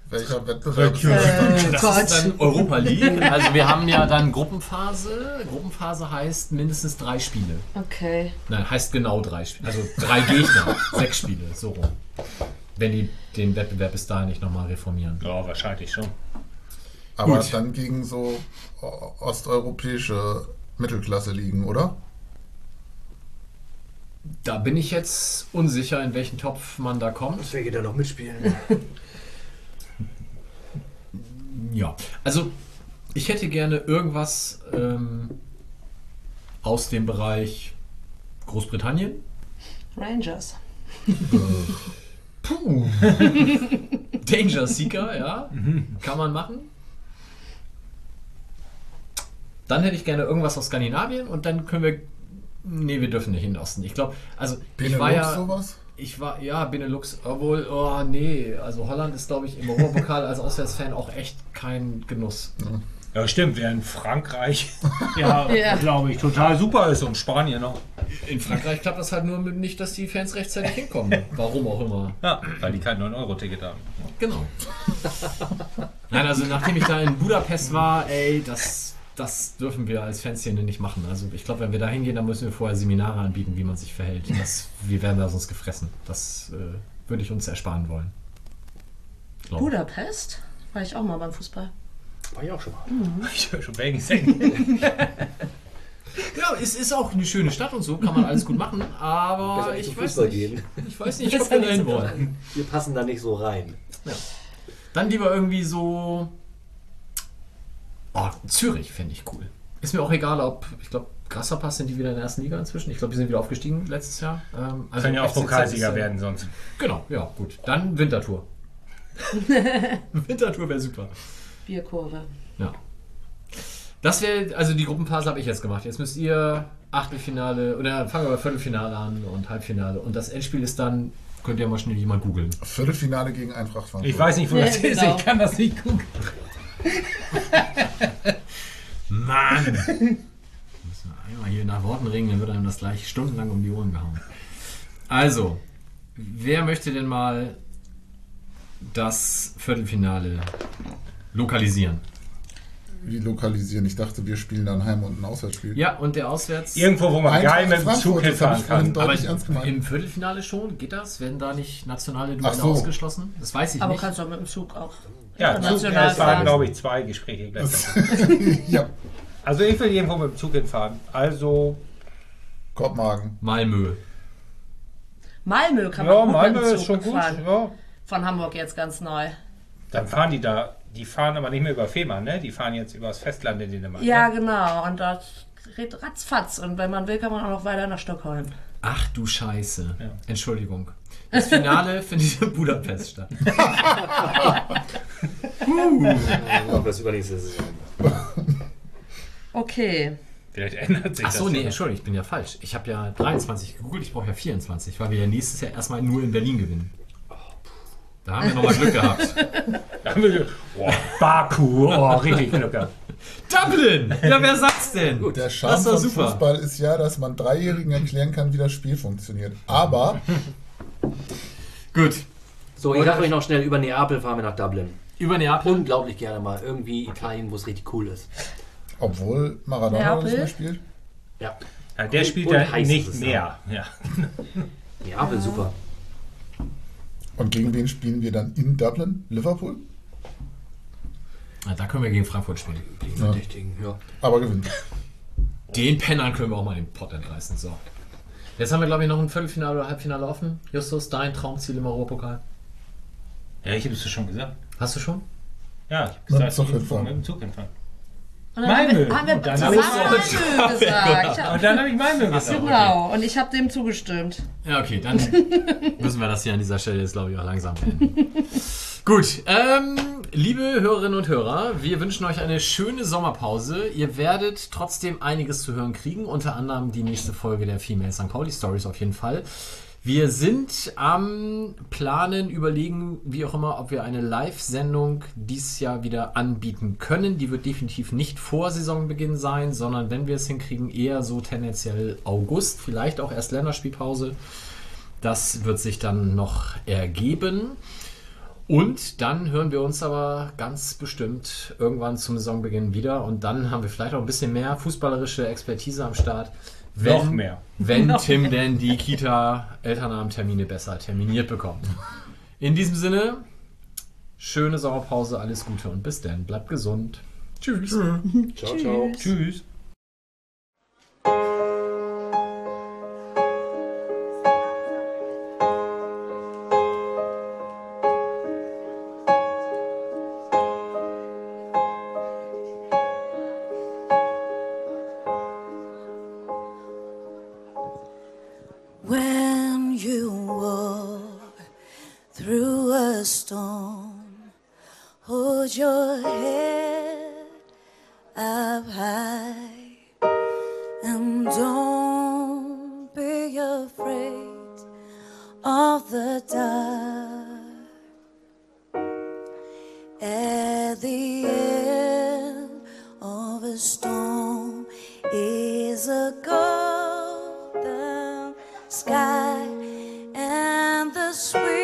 Welcher Wettbewerb ist Äh, das? Gott. ist dann Europa League. Also wir haben ja dann Gruppenphase. Gruppenphase heißt mindestens drei Spiele. Okay. Nein, heißt genau drei Spiele. Also drei Gegner, sechs Spiele, so rum. Wenn die den Wettbewerb bis dahin nicht nochmal reformieren. Ja, wahrscheinlich schon. Aber Gut. dann gegen so osteuropäische Mittelklasse liegen, oder? Da bin ich jetzt unsicher, in welchen Topf man da kommt. Wer geht da noch mitspielen? Ja, also ich hätte gerne irgendwas ähm, aus dem Bereich Großbritannien. Rangers. Puh. Danger Seeker, ja. Kann man machen. Dann hätte ich gerne irgendwas aus Skandinavien und dann können wir. Nee, wir dürfen nicht in den Osten. Ich glaube, also ich war Benelux ja. sowas? Ich war, ja, Benelux, obwohl, oh nee, also Holland ist, glaube ich, im Europapokal als Auswärtsfan auch echt kein Genuss. Ja, stimmt. Während Frankreich, ja, Ja. glaube ich, total super ist und Spanien auch. In Frankreich klappt das halt nur mit nicht, dass die Fans rechtzeitig hinkommen. Warum auch immer. Ja, weil die kein 9-Euro-Ticket haben. Genau. Nein, also nachdem ich da in Budapest war, ey, das, das dürfen wir als Fanszene nicht machen. Also ich glaube, wenn wir da hingehen, dann müssen wir vorher Seminare anbieten, wie man sich verhält. Das, wir werden da sonst gefressen. Das äh, würde ich uns ersparen wollen. Glaub. Budapest? War ich auch mal beim Fußball. War ich auch schon mal. Ich höre schon Belgien singen. Ja, es ist auch eine schöne Stadt und so, kann man alles gut machen, aber ich weiß nicht. gehen. Ich weiß nicht, ob wir dahin wollen. Wir passen da nicht so rein. Dann lieber irgendwie so. Oh, Zürich fände ich cool. Ist mir auch egal, ob. Ich glaube, Grasshopper sind die wieder in der ersten Liga inzwischen. Ich glaube, die sind wieder aufgestiegen letztes Jahr. Ähm, also Können ja auch ist Pokalsieger werden sonst. Genau, ja, gut. Dann Wintertour. Wintertour wäre super. Bierkurve. Ja. Das wäre, also die Gruppenphase habe ich jetzt gemacht. Jetzt müsst ihr Achtelfinale oder fangen wir bei Viertelfinale an und Halbfinale. Und das Endspiel ist dann, könnt ihr mal schnell jemand googeln. Viertelfinale gegen Eintracht Frankfurt. Ich weiß nicht, wo Ja, das ist. genau. Ich kann das nicht gucken. Mann! Müssen wir einmal hier nach Worten ringen, dann wird einem das gleich stundenlang um die Ohren gehauen. Also, wer möchte denn mal das Viertelfinale lokalisieren? Wie lokalisieren? Ich dachte, wir spielen dann Heim- und ein Auswärtsspiel. Ja, und der Auswärts. Irgendwo, wo man Eintracht geil mit dem Zug hinfahren kann. doch- aber deutlich ernst gemeint. im Viertelfinale schon? Geht das? Werden da nicht nationale Duelle so. ausgeschlossen? Das weiß ich Aber nicht. kannst du auch mit dem Zug auch Ja, Zug, international es waren, glaube ich, zwei Gespräche gleichzeitig. ja, Also ich will irgendwo mit dem Zug hinfahren. Also, Kopenhagen. Malmö. Malmö kann man ja, gut Malmö mit dem ist Zug schon gut. fahren. Ja. Von Hamburg jetzt ganz neu. Dann fahren die da, die fahren aber nicht mehr über Fehmarn, ne? Die fahren jetzt übers Festland in Dänemark. Ja, ne? genau. Und dort geht ratzfatz. Und wenn man will, kann man auch noch weiter nach Stockholm. Ach du Scheiße. Ja. Entschuldigung. Das Finale findet in Budapest statt. Aber das übernächste Saison. Okay. Vielleicht ändert sich Ach so, das. nee, ja. Entschuldigung, ich bin ja falsch. Ich habe ja 23 gegoogelt, ich brauche ja 24, weil wir ja nächstes Jahr erstmal nur in Berlin gewinnen. Da haben wir nochmal Glück gehabt. Da haben wir- Boah, Baku, oh, richtig Glück gehabt. Dublin! Ja, wer sagt's denn? Der Charme Das war von super. Fußball ist ja, dass man Dreijährigen erklären kann, wie das Spiel funktioniert. Aber Gut. So, ich sag euch noch schnell, über Neapel fahren wir nach Dublin. Über Neapel. Unglaublich gerne mal. Irgendwie Italien, wo es richtig cool ist. obwohl Maradona Neapel? nicht mehr spielt. Ja. Ja, der Und- spielt und ja nicht mehr. Ja. Neapel, super. Und gegen wen spielen wir dann in Dublin? Liverpool? Na, da können wir gegen Frankfurt spielen. Die Verdächtigen, ja. Aber gewinnen. Den Pennern können wir auch mal den Pott entreißen. So. Jetzt haben wir, glaube ich, noch ein Viertelfinale oder Halbfinale offen. Justus, dein Traumziel im Europapokal. Ja, ich habe es schon gesagt. Hast du schon? Ja, ich habe gesagt, Zug hinfahren. mit dem Zug hinfahren. Und dann haben Malmö. wir, haben wir Und dann zusammen hab ich Malmö gesagt. Und dann habe ich Malmö gesagt. Genau, und ich habe dem zugestimmt. Ja, okay, dann müssen wir das hier an dieser Stelle jetzt, glaube ich, auch langsam beenden. Gut, ähm, liebe Hörerinnen und Hörer, wir wünschen euch eine schöne Sommerpause. Ihr werdet trotzdem einiges zu hören kriegen, unter anderem die nächste Folge der Female St. Pauli Stories auf jeden Fall. Wir sind am Planen, überlegen, wie auch immer, ob wir eine Live-Sendung dieses Jahr wieder anbieten können. Die wird definitiv nicht vor Saisonbeginn sein, sondern wenn wir es hinkriegen, eher so tendenziell August, vielleicht auch erst Länderspielpause. Das wird sich dann noch ergeben. Und dann hören wir uns aber ganz bestimmt irgendwann zum Saisonbeginn wieder. Und dann haben wir vielleicht auch ein bisschen mehr fußballerische Expertise am Start. Wenn, Noch mehr. Wenn Tim denn die Kita-Elternabendtermine besser terminiert bekommt. In diesem Sinne, schöne Sommerpause, alles Gute und bis dann. Bleibt gesund. Tschüss. Ciao, ciao. Tschüss. Sky and the sweet